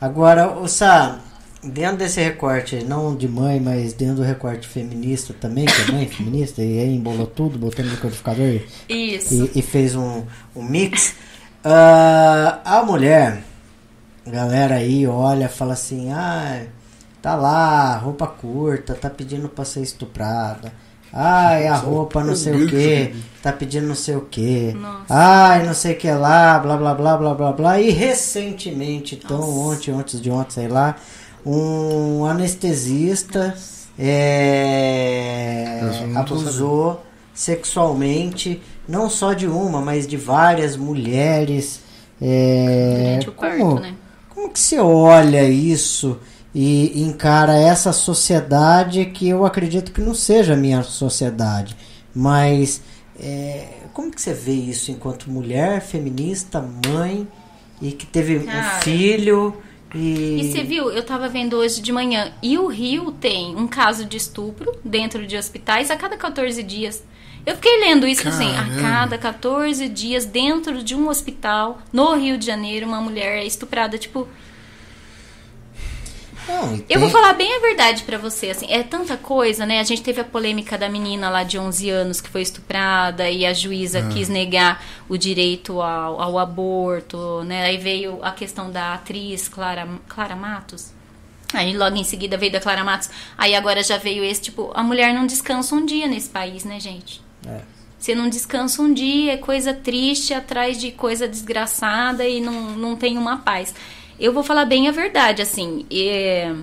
Agora, o Sá, dentro desse recorte, não de mãe, mas dentro do recorte feminista também, que é mãe feminista, e aí embolou tudo, botou no liquidificador Isso. E, e fez um, um mix. Uh, a mulher, galera aí olha, fala assim, ah, tá lá, roupa curta, tá pedindo pra ser estuprada. Ai, a roupa não sei o que, tá pedindo não sei o que. Ai, não sei o que lá, blá blá blá blá blá blá. E recentemente, então ontem, antes de ontem, sei lá, um anestesista é, abusou sexualmente não só de uma, mas de várias mulheres. É, como, né? Como que você olha isso e encara essa sociedade que eu acredito que não seja a minha sociedade, mas é, como que você vê isso enquanto mulher, feminista, mãe e que teve Cara, um filho? E... e você viu, eu tava vendo hoje de manhã, e o Rio tem um caso de estupro dentro de hospitais a cada 14 dias. Eu fiquei lendo isso Caramba. assim, a cada 14 dias dentro de um hospital no Rio de Janeiro, uma mulher é estuprada, tipo, não, tem... Eu vou falar bem a verdade para você, assim, é tanta coisa, né? A gente teve a polêmica da menina lá de 11 anos que foi estuprada e a juíza ah. quis negar o direito ao, ao, aborto, né? Aí veio a questão da atriz Clara, Clara Matos. Aí logo em seguida veio da Clara Matos. Aí agora já veio esse, tipo, a mulher não descansa um dia nesse país, né, gente? É. Você não descansa um dia, é coisa triste atrás de coisa desgraçada e não, não tem uma paz. Eu vou falar bem a verdade, assim. É,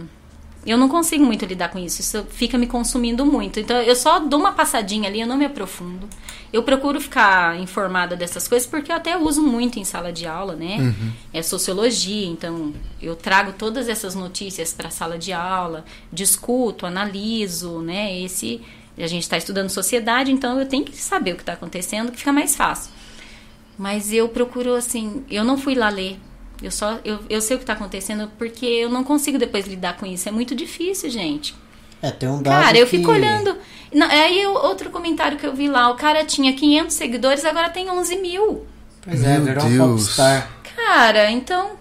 eu não consigo muito lidar com isso. Isso fica me consumindo muito. Então, eu só dou uma passadinha ali, eu não me aprofundo. Eu procuro ficar informada dessas coisas porque eu até uso muito em sala de aula, né? Uhum. É sociologia, então eu trago todas essas notícias para a sala de aula, discuto, analiso, né? Esse a gente está estudando sociedade, então eu tenho que saber o que está acontecendo, que fica mais fácil. Mas eu procuro assim, eu não fui lá ler eu só eu, eu sei o que está acontecendo porque eu não consigo depois lidar com isso. É muito difícil, gente. É, tem um dado Cara, eu que... fico olhando. Não, aí eu, outro comentário que eu vi lá, o cara tinha 500 seguidores, agora tem 11 mil. Pois é, virou um popstar. Cara, então...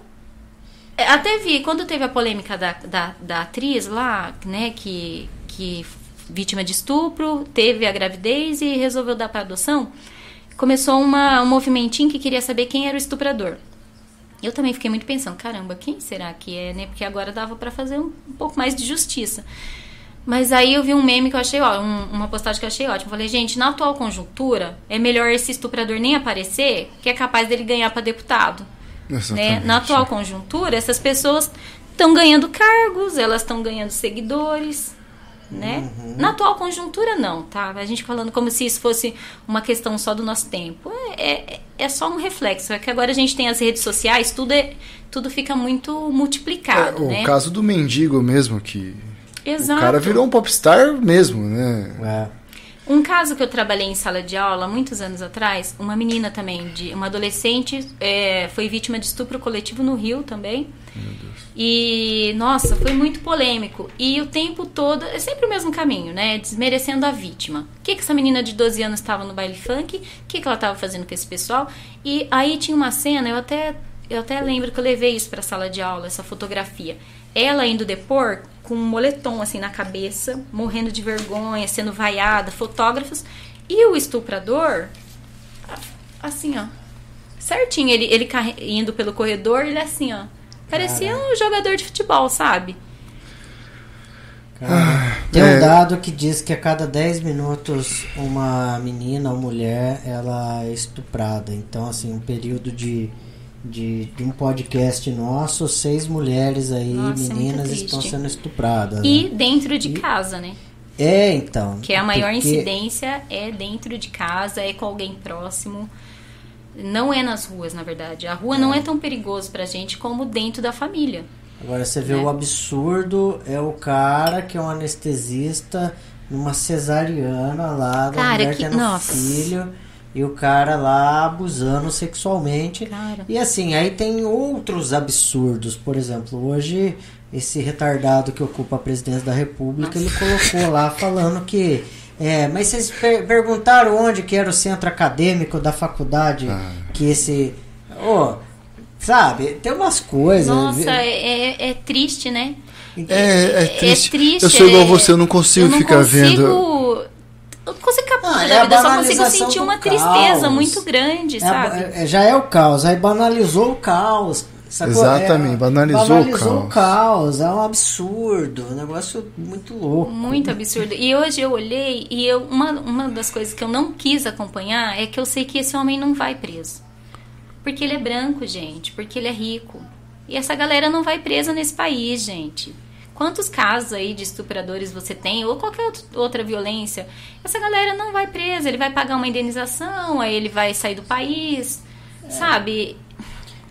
É, até vi, quando teve a polêmica da, da, da atriz lá, né, que, que vítima de estupro, teve a gravidez e resolveu dar para adoção, começou uma, um movimentinho que queria saber quem era o estuprador. Eu também fiquei muito pensando, caramba, quem será que é, né? Porque agora dava para fazer um, um, pouco mais de justiça. Mas aí eu vi um meme que eu achei ó, um, uma postagem que eu achei ótima. Falei, gente, na atual conjuntura, é melhor esse estuprador nem aparecer, que é capaz dele ganhar para deputado. Né? Na atual conjuntura, essas pessoas estão ganhando cargos, elas estão ganhando seguidores. Né? Na atual conjuntura, não, tá? A gente falando como se isso fosse uma questão só do nosso tempo. É, é, é só um reflexo. É que agora a gente tem as redes sociais, tudo, é, tudo fica muito multiplicado, É, o né? caso do mendigo mesmo, que Exato. o cara virou um popstar mesmo, né? É. Um caso que eu trabalhei em sala de aula muitos anos atrás, uma menina também, de uma adolescente, é, foi vítima de estupro coletivo no Rio também. E, nossa, foi muito polêmico. E o tempo todo, é sempre o mesmo caminho, né? Desmerecendo a vítima. O que, que essa menina de 12 anos estava no baile funk? O que, que ela estava fazendo com esse pessoal? E aí tinha uma cena, eu até, eu até lembro que eu levei isso para a sala de aula, essa fotografia. Ela indo depor com um moletom assim na cabeça, morrendo de vergonha, sendo vaiada, fotógrafos. E o estuprador, assim, ó. Certinho, ele, ele indo pelo corredor, ele assim, ó. Parecia um jogador de futebol, sabe? Cara, tem um é. dado que diz que a cada 10 minutos uma menina ou mulher ela é estuprada. Então, assim, um período de, de, de um podcast nosso, seis mulheres aí, Nossa, é meninas, triste. estão sendo estupradas. E né? dentro de casa, né? É, então. Que a maior porque- incidência é dentro de casa, é com alguém próximo. Não é nas ruas, na verdade. A rua não é tão perigoso pra gente como dentro da família. Agora você vê né? o absurdo é o cara que é um anestesista numa cesariana lá da Cara, mulher que- tendo nossa. filho e o cara lá abusando sexualmente. Cara. E assim, aí tem outros absurdos. Por exemplo, hoje esse retardado que ocupa a presidência da República, ele colocou lá falando que é, mas vocês per- perguntaram onde que era o centro acadêmico da faculdade Ah. que esse, Ô, sabe, tem umas coisas. Nossa, é, é- é triste, né? É, é triste. triste, Eu sou igual é- você, eu não consigo eu não ficar consigo- vendo. Eu não consigo ficar Ah, é vida, eu só consigo sentir uma caos. tristeza muito grande, É sabe? é- já é o caos, aí banalizou o caos. Sacou? Exatamente, É, banalizou o banalizou caos. caos, é um absurdo, um negócio muito louco. Muito absurdo. E hoje eu olhei e eu, uma, uma das coisas que eu não quis acompanhar é que eu sei que esse homem não vai preso. Porque ele é branco, gente. Porque ele é rico. E essa galera não vai presa nesse país, gente. Quantos casos aí de estupradores você tem, ou qualquer out- outra violência? Essa galera não vai presa, ele vai pagar uma indenização, aí ele vai sair do país, sabe?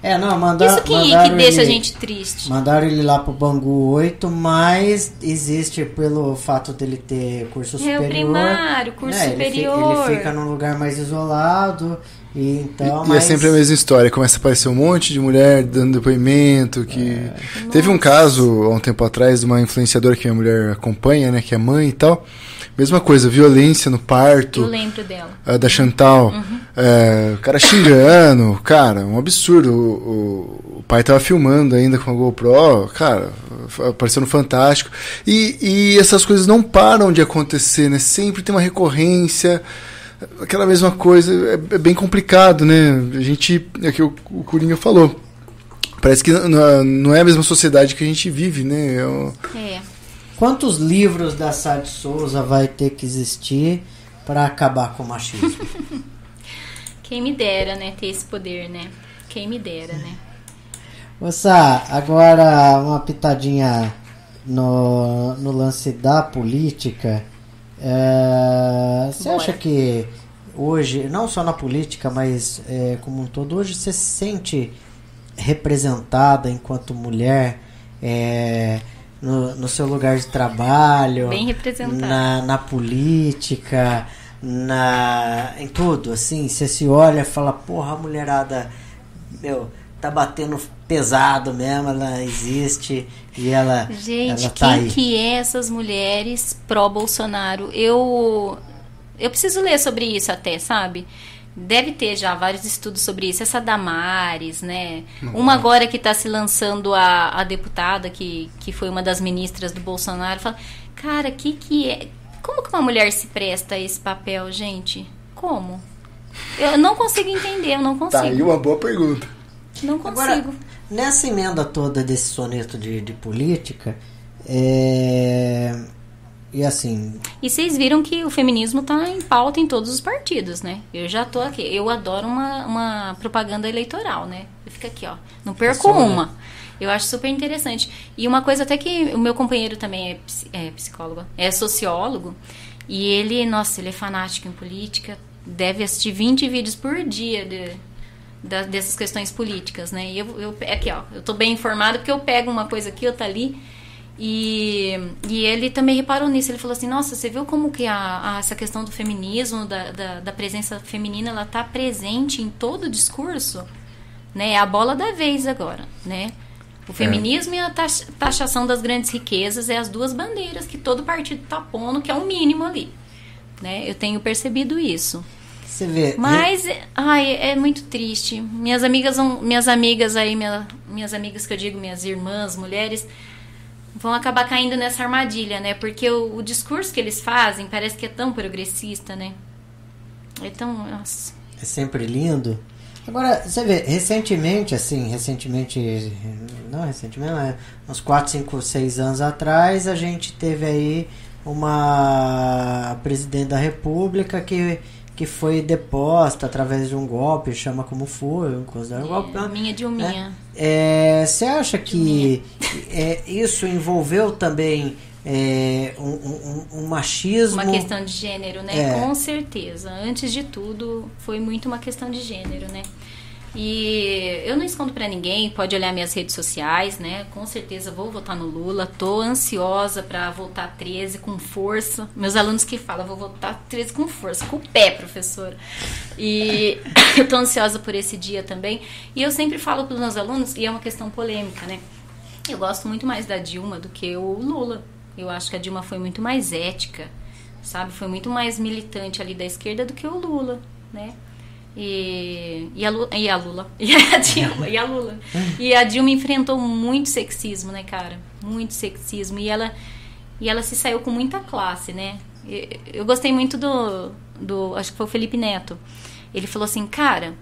É, não, mandaram, Isso que, mandaram que deixa a ele- gente triste. Mandaram ele lá pro Bangu 8, mas existe pelo fato dele ter curso É o superior. primário, curso né, ele fi- superior. Ele, fica num lugar mais isolado. E então, E mas... é sempre a mesma história, começa a aparecer um monte de mulher dando depoimento, que... Teve um caso, há um tempo atrás, de uma influenciadora que minha mulher acompanha, né, que é mãe e tal. Mesma coisa, violência no parto. Eu lembro dela. a da Chantal, Uhum. é, o cara xingando, cara, um absurdo. O, o- o pai tava filmando ainda com a GoPro, cara, aparecendo fantástico. E, e essas coisas não param de acontecer, né? Sempre tem uma recorrência, aquela mesma coisa. É, é bem complicado, né? A gente, é que o, o Curinho falou. Parece que não é- não é a mesma sociedade que a gente vive, né? É um- É. Quantos livros da Sade Souza vai ter que existir para acabar com o machismo? Quem me dera, né, ter esse poder, né? Quem me dera, né? Sá, agora uma pitadinha no, no lance da política. É, você acha que hoje, não só na política, mas é, como um todo, hoje você se sente representada enquanto mulher é, no, no seu lugar de trabalho? Bem representada. Na, na política, na, em tudo, assim, você se olha e fala, porra, a mulherada, meu, tá batendo pesado mesmo, ela existe e ela, Gente, ela tá quem aí. que é essas mulheres pró-Bolsonaro? Eu eu preciso ler sobre isso até, sabe? Deve ter já vários estudos sobre isso. Essa Damares, né? Uma agora que está se lançando a, a deputada, que, que foi uma das ministras do Bolsonaro, fala, cara, que que é... Como que uma mulher se presta a esse papel, gente? Como? Eu não consigo entender, eu não Tá aí consigo. uma boa pergunta. Não consigo. Agora, nessa emenda toda desse soneto de, de política, é, e assim. E vocês viram que o feminismo está em pauta em todos os partidos, né? Eu já tô aqui. Eu adoro uma, uma propaganda eleitoral, né? Eu fico aqui, ó. Não perco Pessoa, uma. Eu acho super interessante. E uma coisa até que o meu companheiro também é, é psicólogo, é sociólogo. E ele, nossa, ele é fanático em política. Deve assistir 20 vídeos por dia de, da- dessas questões políticas, né? E eu, eu aqui, ó, eu tô bem informada porque eu pego uma coisa aqui, outra ali. E, e ele também reparou nisso. Ele falou assim: Nossa, você viu como que a, a- essa questão do feminismo, da, da, da presença feminina, ela tá presente em todo o discurso? Né? É a bola da vez agora, né? O feminismo e a tax- taxação das grandes riquezas é as duas bandeiras que todo partido tá pondo, que é o mínimo ali. Né? Eu tenho percebido isso. Você vê. Mas, ai, é muito triste. Minhas amigas, minhas amigas aí, minha- minhas amigas que eu digo, minhas irmãs, mulheres, vão acabar caindo nessa armadilha, né? Porque o, o discurso que eles fazem parece que é tão progressista, né? É tão. Nossa. É sempre lindo. Agora, você vê, recentemente, assim, recentemente, não recentemente, mas uns 4, 5, 6 anos atrás, a gente teve aí uma presidente da república que, que foi deposta através de um golpe, chama como for, eu considero um golpe. É, minha Dilminha. É, Você acha que é, isso envolveu também é, um, um- um machismo? Uma questão de gênero, né? É. Com certeza. Antes de tudo, foi muito uma questão de gênero, né? E eu não escondo pra ninguém, pode olhar minhas redes sociais, né? Com certeza vou votar no Lula. Tô ansiosa pra votar 13 com força. Meus alunos que falam, vou votar 13 com força, com o pé, professora. E eu tô ansiosa por esse dia também. E eu sempre falo pros meus alunos, e é uma questão polêmica, né? Eu gosto muito mais da Dilma do que o Lula. Eu acho que a Dilma foi muito mais ética, sabe? Foi muito mais militante ali da esquerda do que o Lula, né? E, e, a, Lu- e a Lula. E a Dilma. E a Lula. E a Dilma enfrentou muito sexismo, né, cara? Muito sexismo. E ela, e ela se saiu com muita classe, né? Eu gostei muito do, do. Acho que foi o Felipe Neto. Ele falou assim, cara,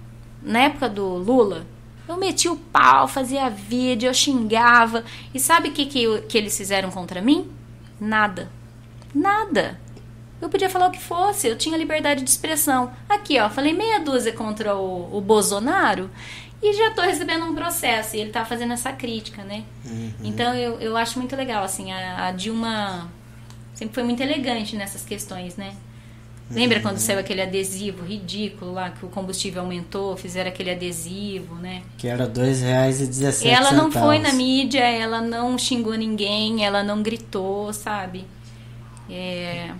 na época do Lula, eu meti o pau, fazia vídeo, eu xingava. E sabe o que, que, que eles fizeram contra mim? Nada. Nada. Eu podia falar o que fosse, eu tinha liberdade de expressão. Aqui, ó, falei meia dúzia contra o, o Bolsonaro e já tô recebendo um processo. E ele tá fazendo essa crítica, né? Então eu, eu acho muito legal, assim, a, a Dilma sempre foi muito elegante nessas questões, né? Lembra quando saiu aquele adesivo ridículo lá, que o combustível aumentou, fizeram aquele adesivo, né? Que era R$ 2,17. Ela não foi na mídia, ela não xingou ninguém, ela não gritou, sabe? É,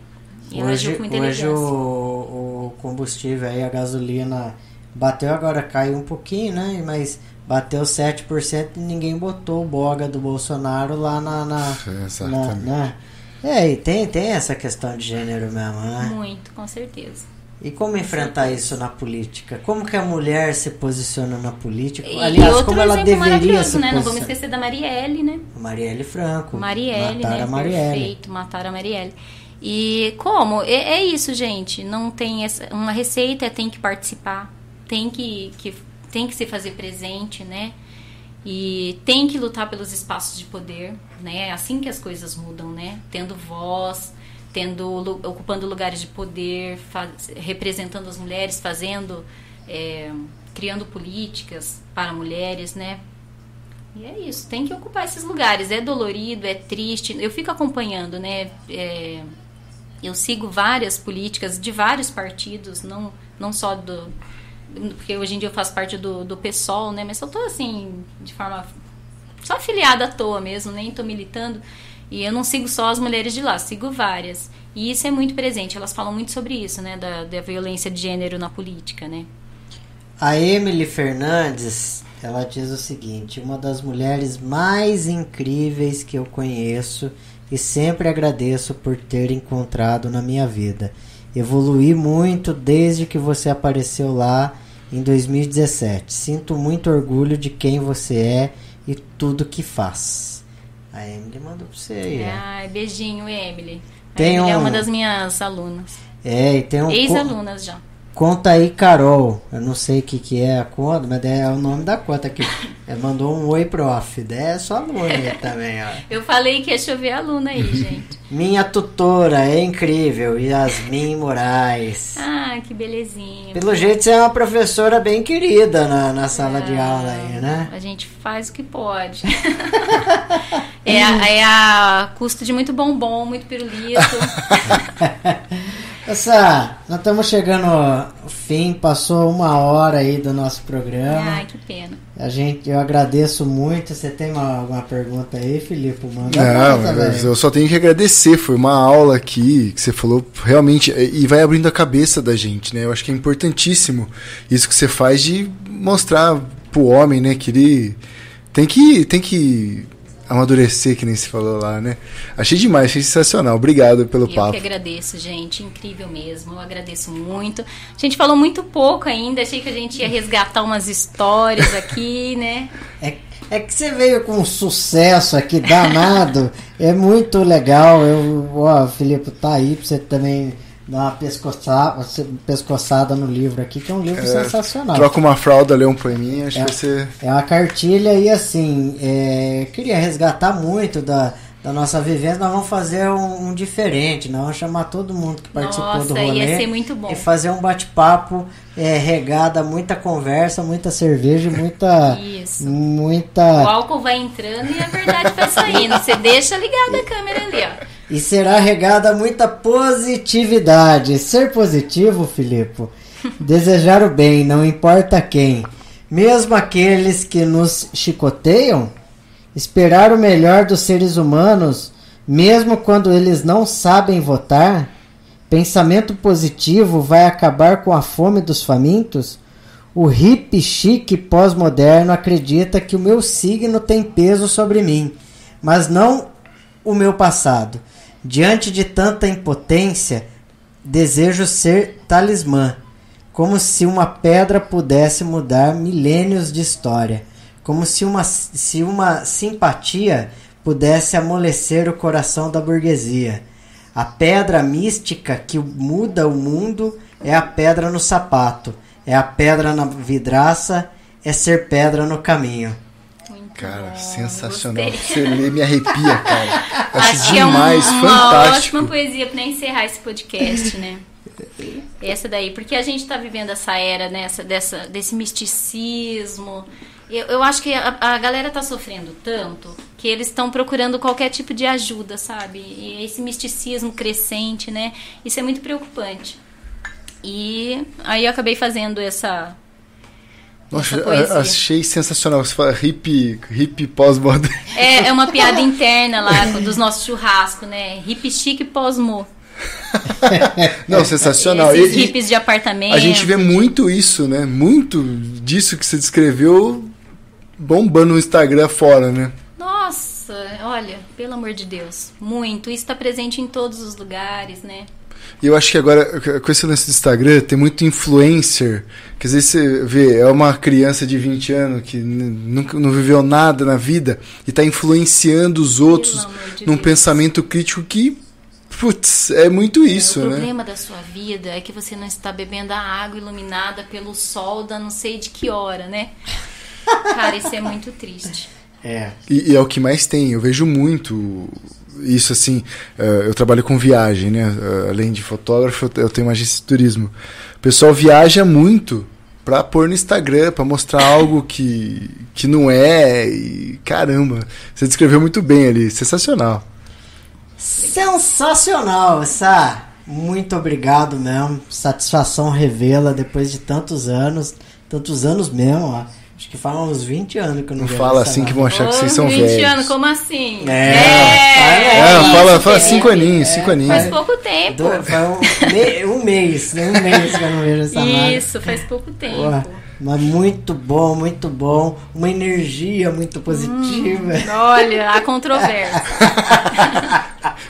e Hoje, hoje o, o combustível aí, a gasolina bateu agora, caiu um pouquinho, né? Mas bateu 7% e ninguém botou o boga do Bolsonaro lá na. na, na Exatamente. né? É, e tem, tem essa questão de gênero mesmo, né? Muito, com certeza. E como enfrentar isso na política? Como que a mulher se posiciona na política? E Aliás, outro como ela exemplo deveria maravilhoso, se né? Não vamos esquecer da Marielle, né? Marielle Franco. Marielle, Mataram né? a Marielle. Perfeito, mataram a Marielle. E como? É, é isso, gente. Não tem essa, uma receita, tem que participar, tem que, que tem que se fazer presente, né? E tem que lutar pelos espaços de poder, né? É assim que as coisas mudam, né? Tendo voz, tendo ocupando lugares de poder, faz- representando as mulheres, fazendo, é, criando políticas para mulheres, né? E é isso, tem que ocupar esses lugares. É dolorido, é triste. Eu fico acompanhando, né? É, eu sigo várias políticas de vários partidos, não, não só do. Porque hoje em dia eu faço parte do, do PSOL, né? Mas eu tô assim, de forma. Só afiliada à toa mesmo, nem tô militando. E eu não sigo só as mulheres de lá, sigo várias. E isso é muito presente. Elas falam muito sobre isso, né? Da, da violência de gênero na política, né? A Emily Fernandes, ela diz o seguinte: uma das mulheres mais incríveis que eu conheço e sempre agradeço por ter encontrado na minha vida. Evoluí muito desde que você apareceu lá em 2017. Sinto muito orgulho de quem você é e tudo que faz. A Emily mandou pra você aí. Ai, beijinho, Emily. A Tem Emily é um- uma das minhas alunas. É, e tem um. Ex-alunas já. Conta aí, Carol. Eu não sei o que, que é a conta, mas é o nome da conta aqui. Ela mandou um oi, prof. É só aluna aí também, ó. Eu falei que ia chover aluna aí, gente. Minha tutora é incrível, Yasmin Moraes. Ah, que belezinha. Pelo jeito você é uma professora bem querida na, na sala de aula aí, né? A gente faz o que pode. é, a, é a custo de muito bombom, muito pirulito. Essa, nós estamos chegando ao fim, passou uma hora aí do nosso programa. Ai, que pena. A gente, eu agradeço muito. Você tem uma, alguma pergunta aí, Filipe? Manda Não, eu só tenho que agradecer. Foi uma aula aqui que você falou realmente e vai abrindo a cabeça da gente, né? Eu acho que é importantíssimo isso que você faz de mostrar pro homem, né, que ele tem que tem que amadurecer, que nem se falou lá, né? Achei demais, achei sensacional. Obrigado pelo Eu papo. que agradeço, gente. Incrível mesmo. Eu agradeço muito. A gente falou muito pouco ainda. Achei que a gente ia resgatar umas histórias aqui, né? É, é que você veio com um sucesso aqui danado. é muito legal. Eu, ó, Filipe, tá aí pra você também dar uma pescoçada, pescoçada no livro aqui, que é um livro sensacional. Troca uma fralda, lê um poeminha, acho É. que vai ser. É uma cartilha e assim, é, queria resgatar muito da, da nossa vivência. Nós vamos fazer um, um diferente, nós vamos chamar todo mundo que participou Nossa, do rolê. ia ser muito bom. E fazer um bate-papo é, regado a muita conversa, muita cerveja, e muita. Isso. O Muita. álcool vai entrando e a verdade vai saindo. Você deixa ligada a câmera ali, ó. E será regada muita positividade. Ser positivo, Filipe. Desejar o bem, não importa quem. Mesmo aqueles que nos chicoteiam, esperar o melhor dos seres humanos, mesmo quando eles não sabem votar. Pensamento positivo vai acabar com a fome dos famintos. O hippie chique pós-moderno acredita que o meu signo tem peso sobre mim, mas não o meu passado. Diante de tanta impotência, desejo ser talismã, como se uma pedra pudesse mudar milênios de história, como se uma, se uma simpatia pudesse amolecer o coração da burguesia. A pedra mística que muda o mundo é a pedra no sapato, é a pedra na vidraça, é ser pedra no caminho. Cara, bom, sensacional. gostei. Você lê me arrepia, cara. Acho, Acho que é um- demais, uma fantástico. ótima poesia para encerrar esse podcast, né? Essa daí, porque a gente está vivendo essa era, né, essa, dessa, desse misticismo. Eu, eu acho que a, a galera tá sofrendo tanto que eles estão procurando qualquer tipo de ajuda, sabe? E esse misticismo crescente, né? Isso é muito preocupante. E aí eu acabei fazendo essa. Nossa, a- achei sensacional. Você fala hip, hip pós-moderno. É, é uma piada interna lá dos nossos churrascos, né? Hip chique pós-mo. Não, sensacional. Esses E- e hippies de apartamento. a gente vê muito isso, né? Muito disso que você descreveu bombando no Instagram fora, né? Nossa, olha, pelo amor de Deus, muito. Isso está presente em todos os lugares, né? E eu acho que agora, com esse lance do Instagram, tem muito influencer. Que às vezes você vê, é uma criança de 20 anos que nunca não viveu nada na vida e está influenciando os outros de num Deus. pensamento crítico que, putz, é muito isso, o né? problema da sua vida é que você não está bebendo a água iluminada pelo sol da não sei de que hora, né? Cara, isso é muito triste. É. E, e é o que mais tem. Eu vejo muito isso assim. eh, eu trabalho com viagem, né? Eh, além de fotógrafo, eu tenho uma agência de turismo. O pessoal viaja muito pra pôr no Instagram, pra mostrar algo que, que não é. E caramba, você descreveu muito bem ali. Sensacional. Sensacional, Sá. Muito obrigado mesmo. Satisfação revela depois de tantos anos. Tantos anos mesmo, ó. Que faz uns 20 anos que eu não Não vejo fala assim que vão achar que vocês são 20 velhos. anos, como assim? É, É, é, fala, isso, fala Felipe. cinco aninhos, cinco aninhos. Faz pouco tempo. Do- faz um, me- um mês, né? Um mês que eu não vejo essa nave. Isso, faz pouco tempo. Mas muito bom, muito bom. Uma energia muito positiva. Olha, a controvérsia.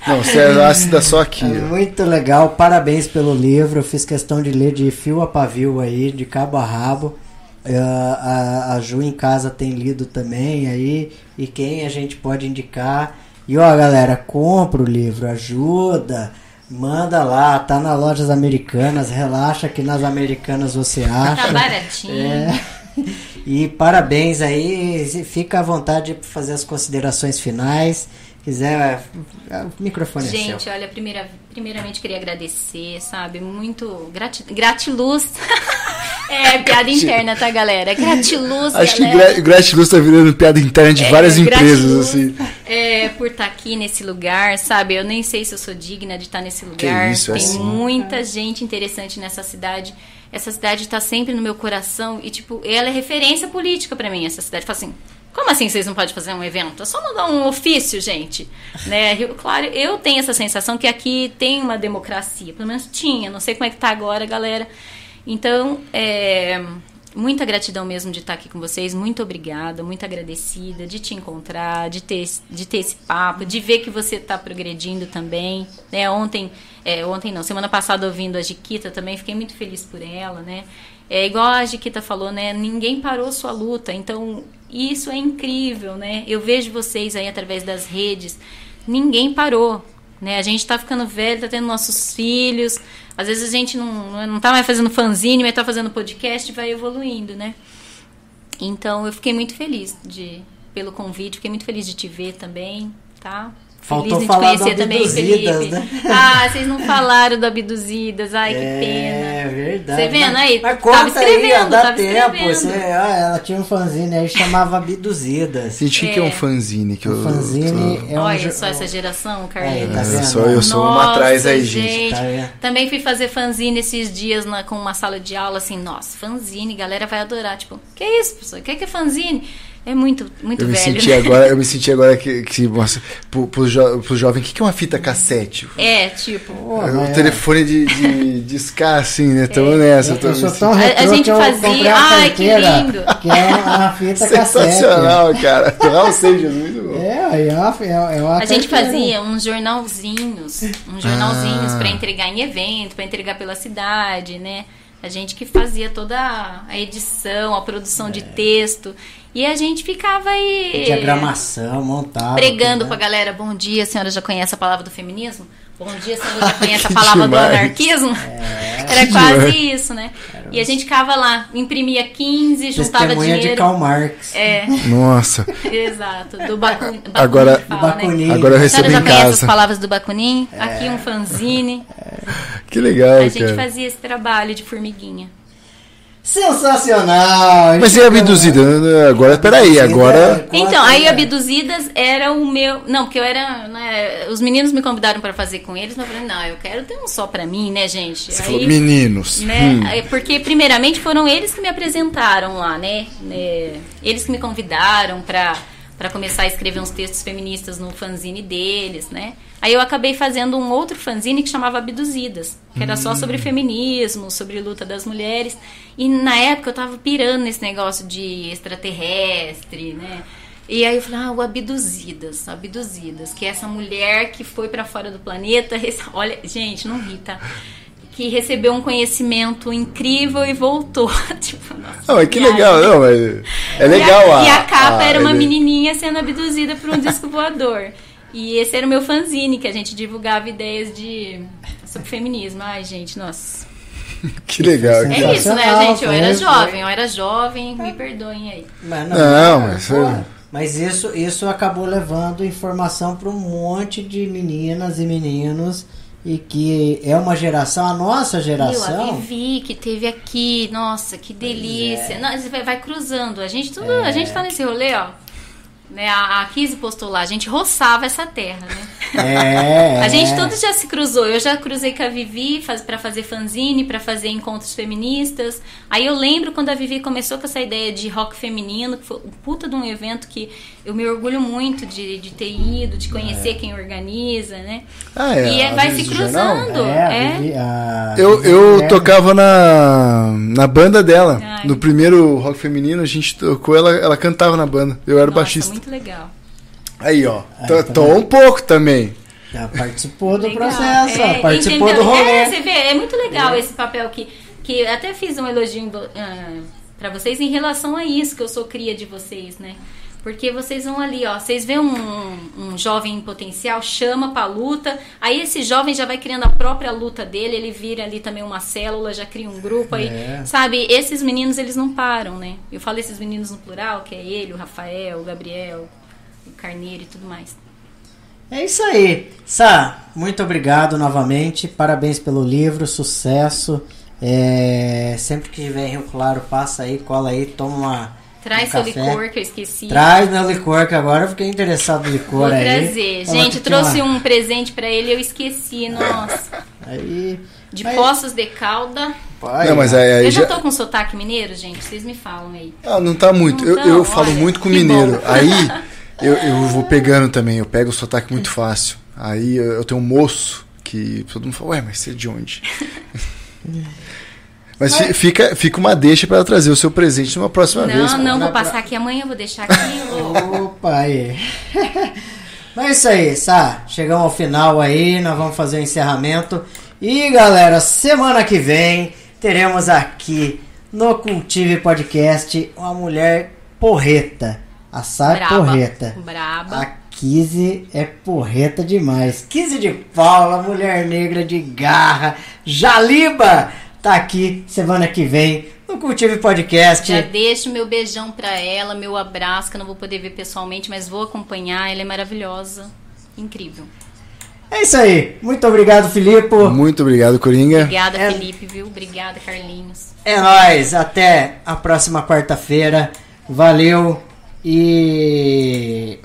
Não, você é ácida só aqui. É muito legal, parabéns pelo livro. Eu fiz questão de ler de fio a pavio aí, de cabo a rabo. Eh, a, a Ju em casa tem lido também aí. E quem a gente pode indicar. E ó, galera, compra o livro, ajuda Manda lá, tá nas lojas americanas, relaxa que nas americanas você acha. Tá baratinho. É. E parabéns aí, fica à vontade para fazer as considerações finais. Quiser, o microfone Gente, é seu. olha, primeira, primeiramente queria agradecer, sabe? Muito grati, gratiluz. é, piada interna, tá, galera? Gratiluz, Acho galera. que gra gratiluz tá virando piada interna de É, várias empresas, assim. É, por estar aqui nesse lugar, sabe? Eu nem sei se eu sou digna de estar nesse lugar. isso, é Tem assim. muita gente interessante nessa cidade. Essa cidade tá sempre no meu coração e, tipo, ela é referência política pra mim, essa cidade. Fala assim, como assim vocês não podem fazer um evento? É só mandar um ofício, gente. Né? Rio- Claro, eu tenho essa sensação que aqui tem uma democracia. Pelo menos tinha. Não sei como é que tá agora, galera. Então, é, muita gratidão mesmo de estar aqui com vocês. Muito obrigada, muito agradecida de te encontrar, de ter, de ter esse papo, de ver que você está progredindo também. Né? Ontem, é, ontem não, semana passada ouvindo a Jiquita também, fiquei muito feliz por ela, né? É igual a Jiquita falou, né? Ninguém parou sua luta, então isso é incrível, né? Eu vejo vocês aí através das redes, ninguém parou, né? A gente tá ficando velho, tá tendo nossos filhos, às vezes a gente não, não tá mais fazendo fanzine, mas tá fazendo podcast e vai evoluindo, né? Então eu fiquei muito feliz de pelo convite, fiquei muito feliz de te ver também, tá? Faltou feliz de te conhecer também, Abduzidas, Felipe. né? Ah, vocês não falaram do Abduzidas, ai que É pena. verdade. Você vendo aí? Mas Tava conta aí, ó, escrevendo, dá tava tempo. escrevendo. Você, ela tinha um fanzine aí, chamava Abduzidas. Gente, o que, que é um É. fanzine? Que O eu, fanzine tô- é um... Olha só essa geração, Aí, Carlinhos. tá É, só eu sou uma atrás aí, gente. Tá? Também fui fazer fanzine esses dias na- com uma sala de aula, assim, nossa, fanzine, galera vai adorar. Tipo, que isso, professor? O que é, que é fanzine? É muito, muito Eu me velho. senti né? agora, eu me senti agora que, que nossa, pro, pro, jo, pro jovem, o que, que é uma fita cassete? É, tipo. Pô, É mas o é- telefone de, de, de ska, assim, né? Tamo nessa. Eu, tô eu sou tão A- a gente fazia- Ai, que lindo. que é uma fita cassete. Sensacional, cara. Raul Seixas, muito bom. É, é uma, é, é uma A gente fazia uns jornalzinhos, uns jornalzinhos pra entregar em evento, pra entregar pela cidade, né? A gente que fazia toda a edição, a produção É. de texto. E a gente ficava aí Diagramação, montava. pregando tudo, pra né? galera, bom dia, a senhora já conhece a palavra do feminismo? Bom dia, a senhora já conhece a palavra do demais. anarquismo? É. Era quase isso, né? E a gente ficava lá, imprimia 15, juntava Testemunha de dinheiro. Karl Marx. É, Nossa. exato. Do Bakunin. Agora- fala, Do né? Bakunin. Agora eu A recebo senhora já em conhece as casa. palavras do Bakunin? Aqui um fanzine. Que legal, A gente cara. fazia esse trabalho de formiguinha. Sensacional! Mas e a abduzida? Agora, peraí, agora. Conta Então, aí aí. Abduzidas era o meu. Não, porque eu era. né, os meninos me convidaram pra fazer com eles, mas eu falei, não, eu quero ter um só pra mim, né, gente? Você Aí- falou, meninos. né? Hum. É, Porque, primeiramente, foram eles que me apresentaram lá, né? É, Eles que me convidaram pra, pra começar a escrever uns textos feministas no fanzine deles, né? Aí eu acabei fazendo um outro fanzine que chamava Abduzidas, que era só Hum. sobre feminismo, sobre luta das mulheres. E na época eu tava pirando nesse negócio de extraterrestre, né? E aí eu falei, ah, o Abduzidas, Abduzidas, que é essa mulher que foi pra fora do planeta. Olha, gente, não ri, tá? Que recebeu um conhecimento incrível e voltou. tipo, nossa, Não, mas que legal, não, mas é legal e a, a. e a capa a era uma ideia. menininha sendo abduzida por um disco voador. E esse era o meu fanzine, que a gente divulgava ideias de sobre feminismo. Ai, gente, nossa. Que legal. É. É isso, né, gente? Eu era jovem, eu era jovem, me perdoem aí. Mas Não, mas pô, foi- mas isso, isso acabou levando informação para um monte de meninas e meninos e que é uma geração, a nossa a geração. Vivi que teve aqui, nossa, que delícia. Não, você vai, cruzando. A gente tudo, a gente tá nesse rolê, ó. Né, a, a Kizzy postou lá, a gente roçava essa terra, né? É, A gente é. tudo já se cruzou. Eu já cruzei com a Vivi faz, para fazer fanzine, pra fazer encontros feministas. Aí eu lembro quando a Vivi começou com essa ideia de rock feminino, que foi um puta de um evento que eu me orgulho muito de, de ter ido, de conhecer quem organiza, né? Ah, é, e é- vai se cruzando. É, a é. Vivi- a Eu, eu tocava na, na banda dela. Ai. No primeiro rock feminino, a gente tocou, ela, ela cantava na banda. Eu era Nossa, baixista. muito legal. Aí, ó. Aí, Tô, tá tô vendo? um pouco também. Já participou do Legal. processo, É, participou entendeu? do rolê. É, você vê, é muito legal esse papel que, que até fiz um elogio ah, pra vocês em relação a isso, que eu sou cria de vocês, né? Porque vocês vão ali, ó, vocês vêem um, um jovem em potencial, chama pra luta, aí esse jovem já vai criando a própria luta dele, ele vira ali também uma célula, já cria um grupo aí, É. sabe? Esses meninos, eles não param, né? Eu falo esses meninos no plural, que é ele, o Rafael, o Gabriel, o Carneiro e tudo mais. É isso aí. Sá, muito obrigado novamente. Parabéns pelo livro, sucesso. É, sempre que tiver em Rio Claro, passa aí, cola aí, toma uma. Traz seu café. licor que eu esqueci. Traz meu licor, que agora eu fiquei interessado no licor Vou aí. trazer. Gente, trouxe uma- um presente pra ele eu esqueci, nossa. Aí. De Mas- Poços de Calda. Pai, Não, mas aí, aí Eu já já. tô com sotaque mineiro, gente? Vocês me falam aí. Ah, não tá muito. Não eu tá, eu falo olha, muito com mineiro. bom. Aí eu, eu vou pegando também. Eu pego o sotaque muito fácil. Aí eu, eu tenho um moço que todo mundo fala, ué, mas você é de onde? Mas fi- fica, fica uma deixa para trazer o seu presente numa próxima vez. Não, não, vou pra- passar aqui amanhã, vou deixar aqui. vou- Opa, aí. Mas é isso aí, Sá. Chegamos ao final aí, nós vamos fazer o encerramento. E galera, semana que vem teremos aqui no Cultive Podcast uma mulher porreta. A Sá é Braba. porreta. Braba. A Kizzy é porreta demais. Kizzy de Paula, mulher negra de garra. Jaliba tá aqui semana que vem no Cultive Podcast. Já deixo meu beijão pra ela, meu abraço, que eu não vou poder ver pessoalmente, mas vou acompanhar. Ela é maravilhosa. Incrível. É isso aí. Muito obrigado, Filipe. Muito obrigado, Coringa. Obrigada, É- Felipe, viu? Obrigada, Carlinhos. É nóis. Até a próxima quarta-feira. Valeu. E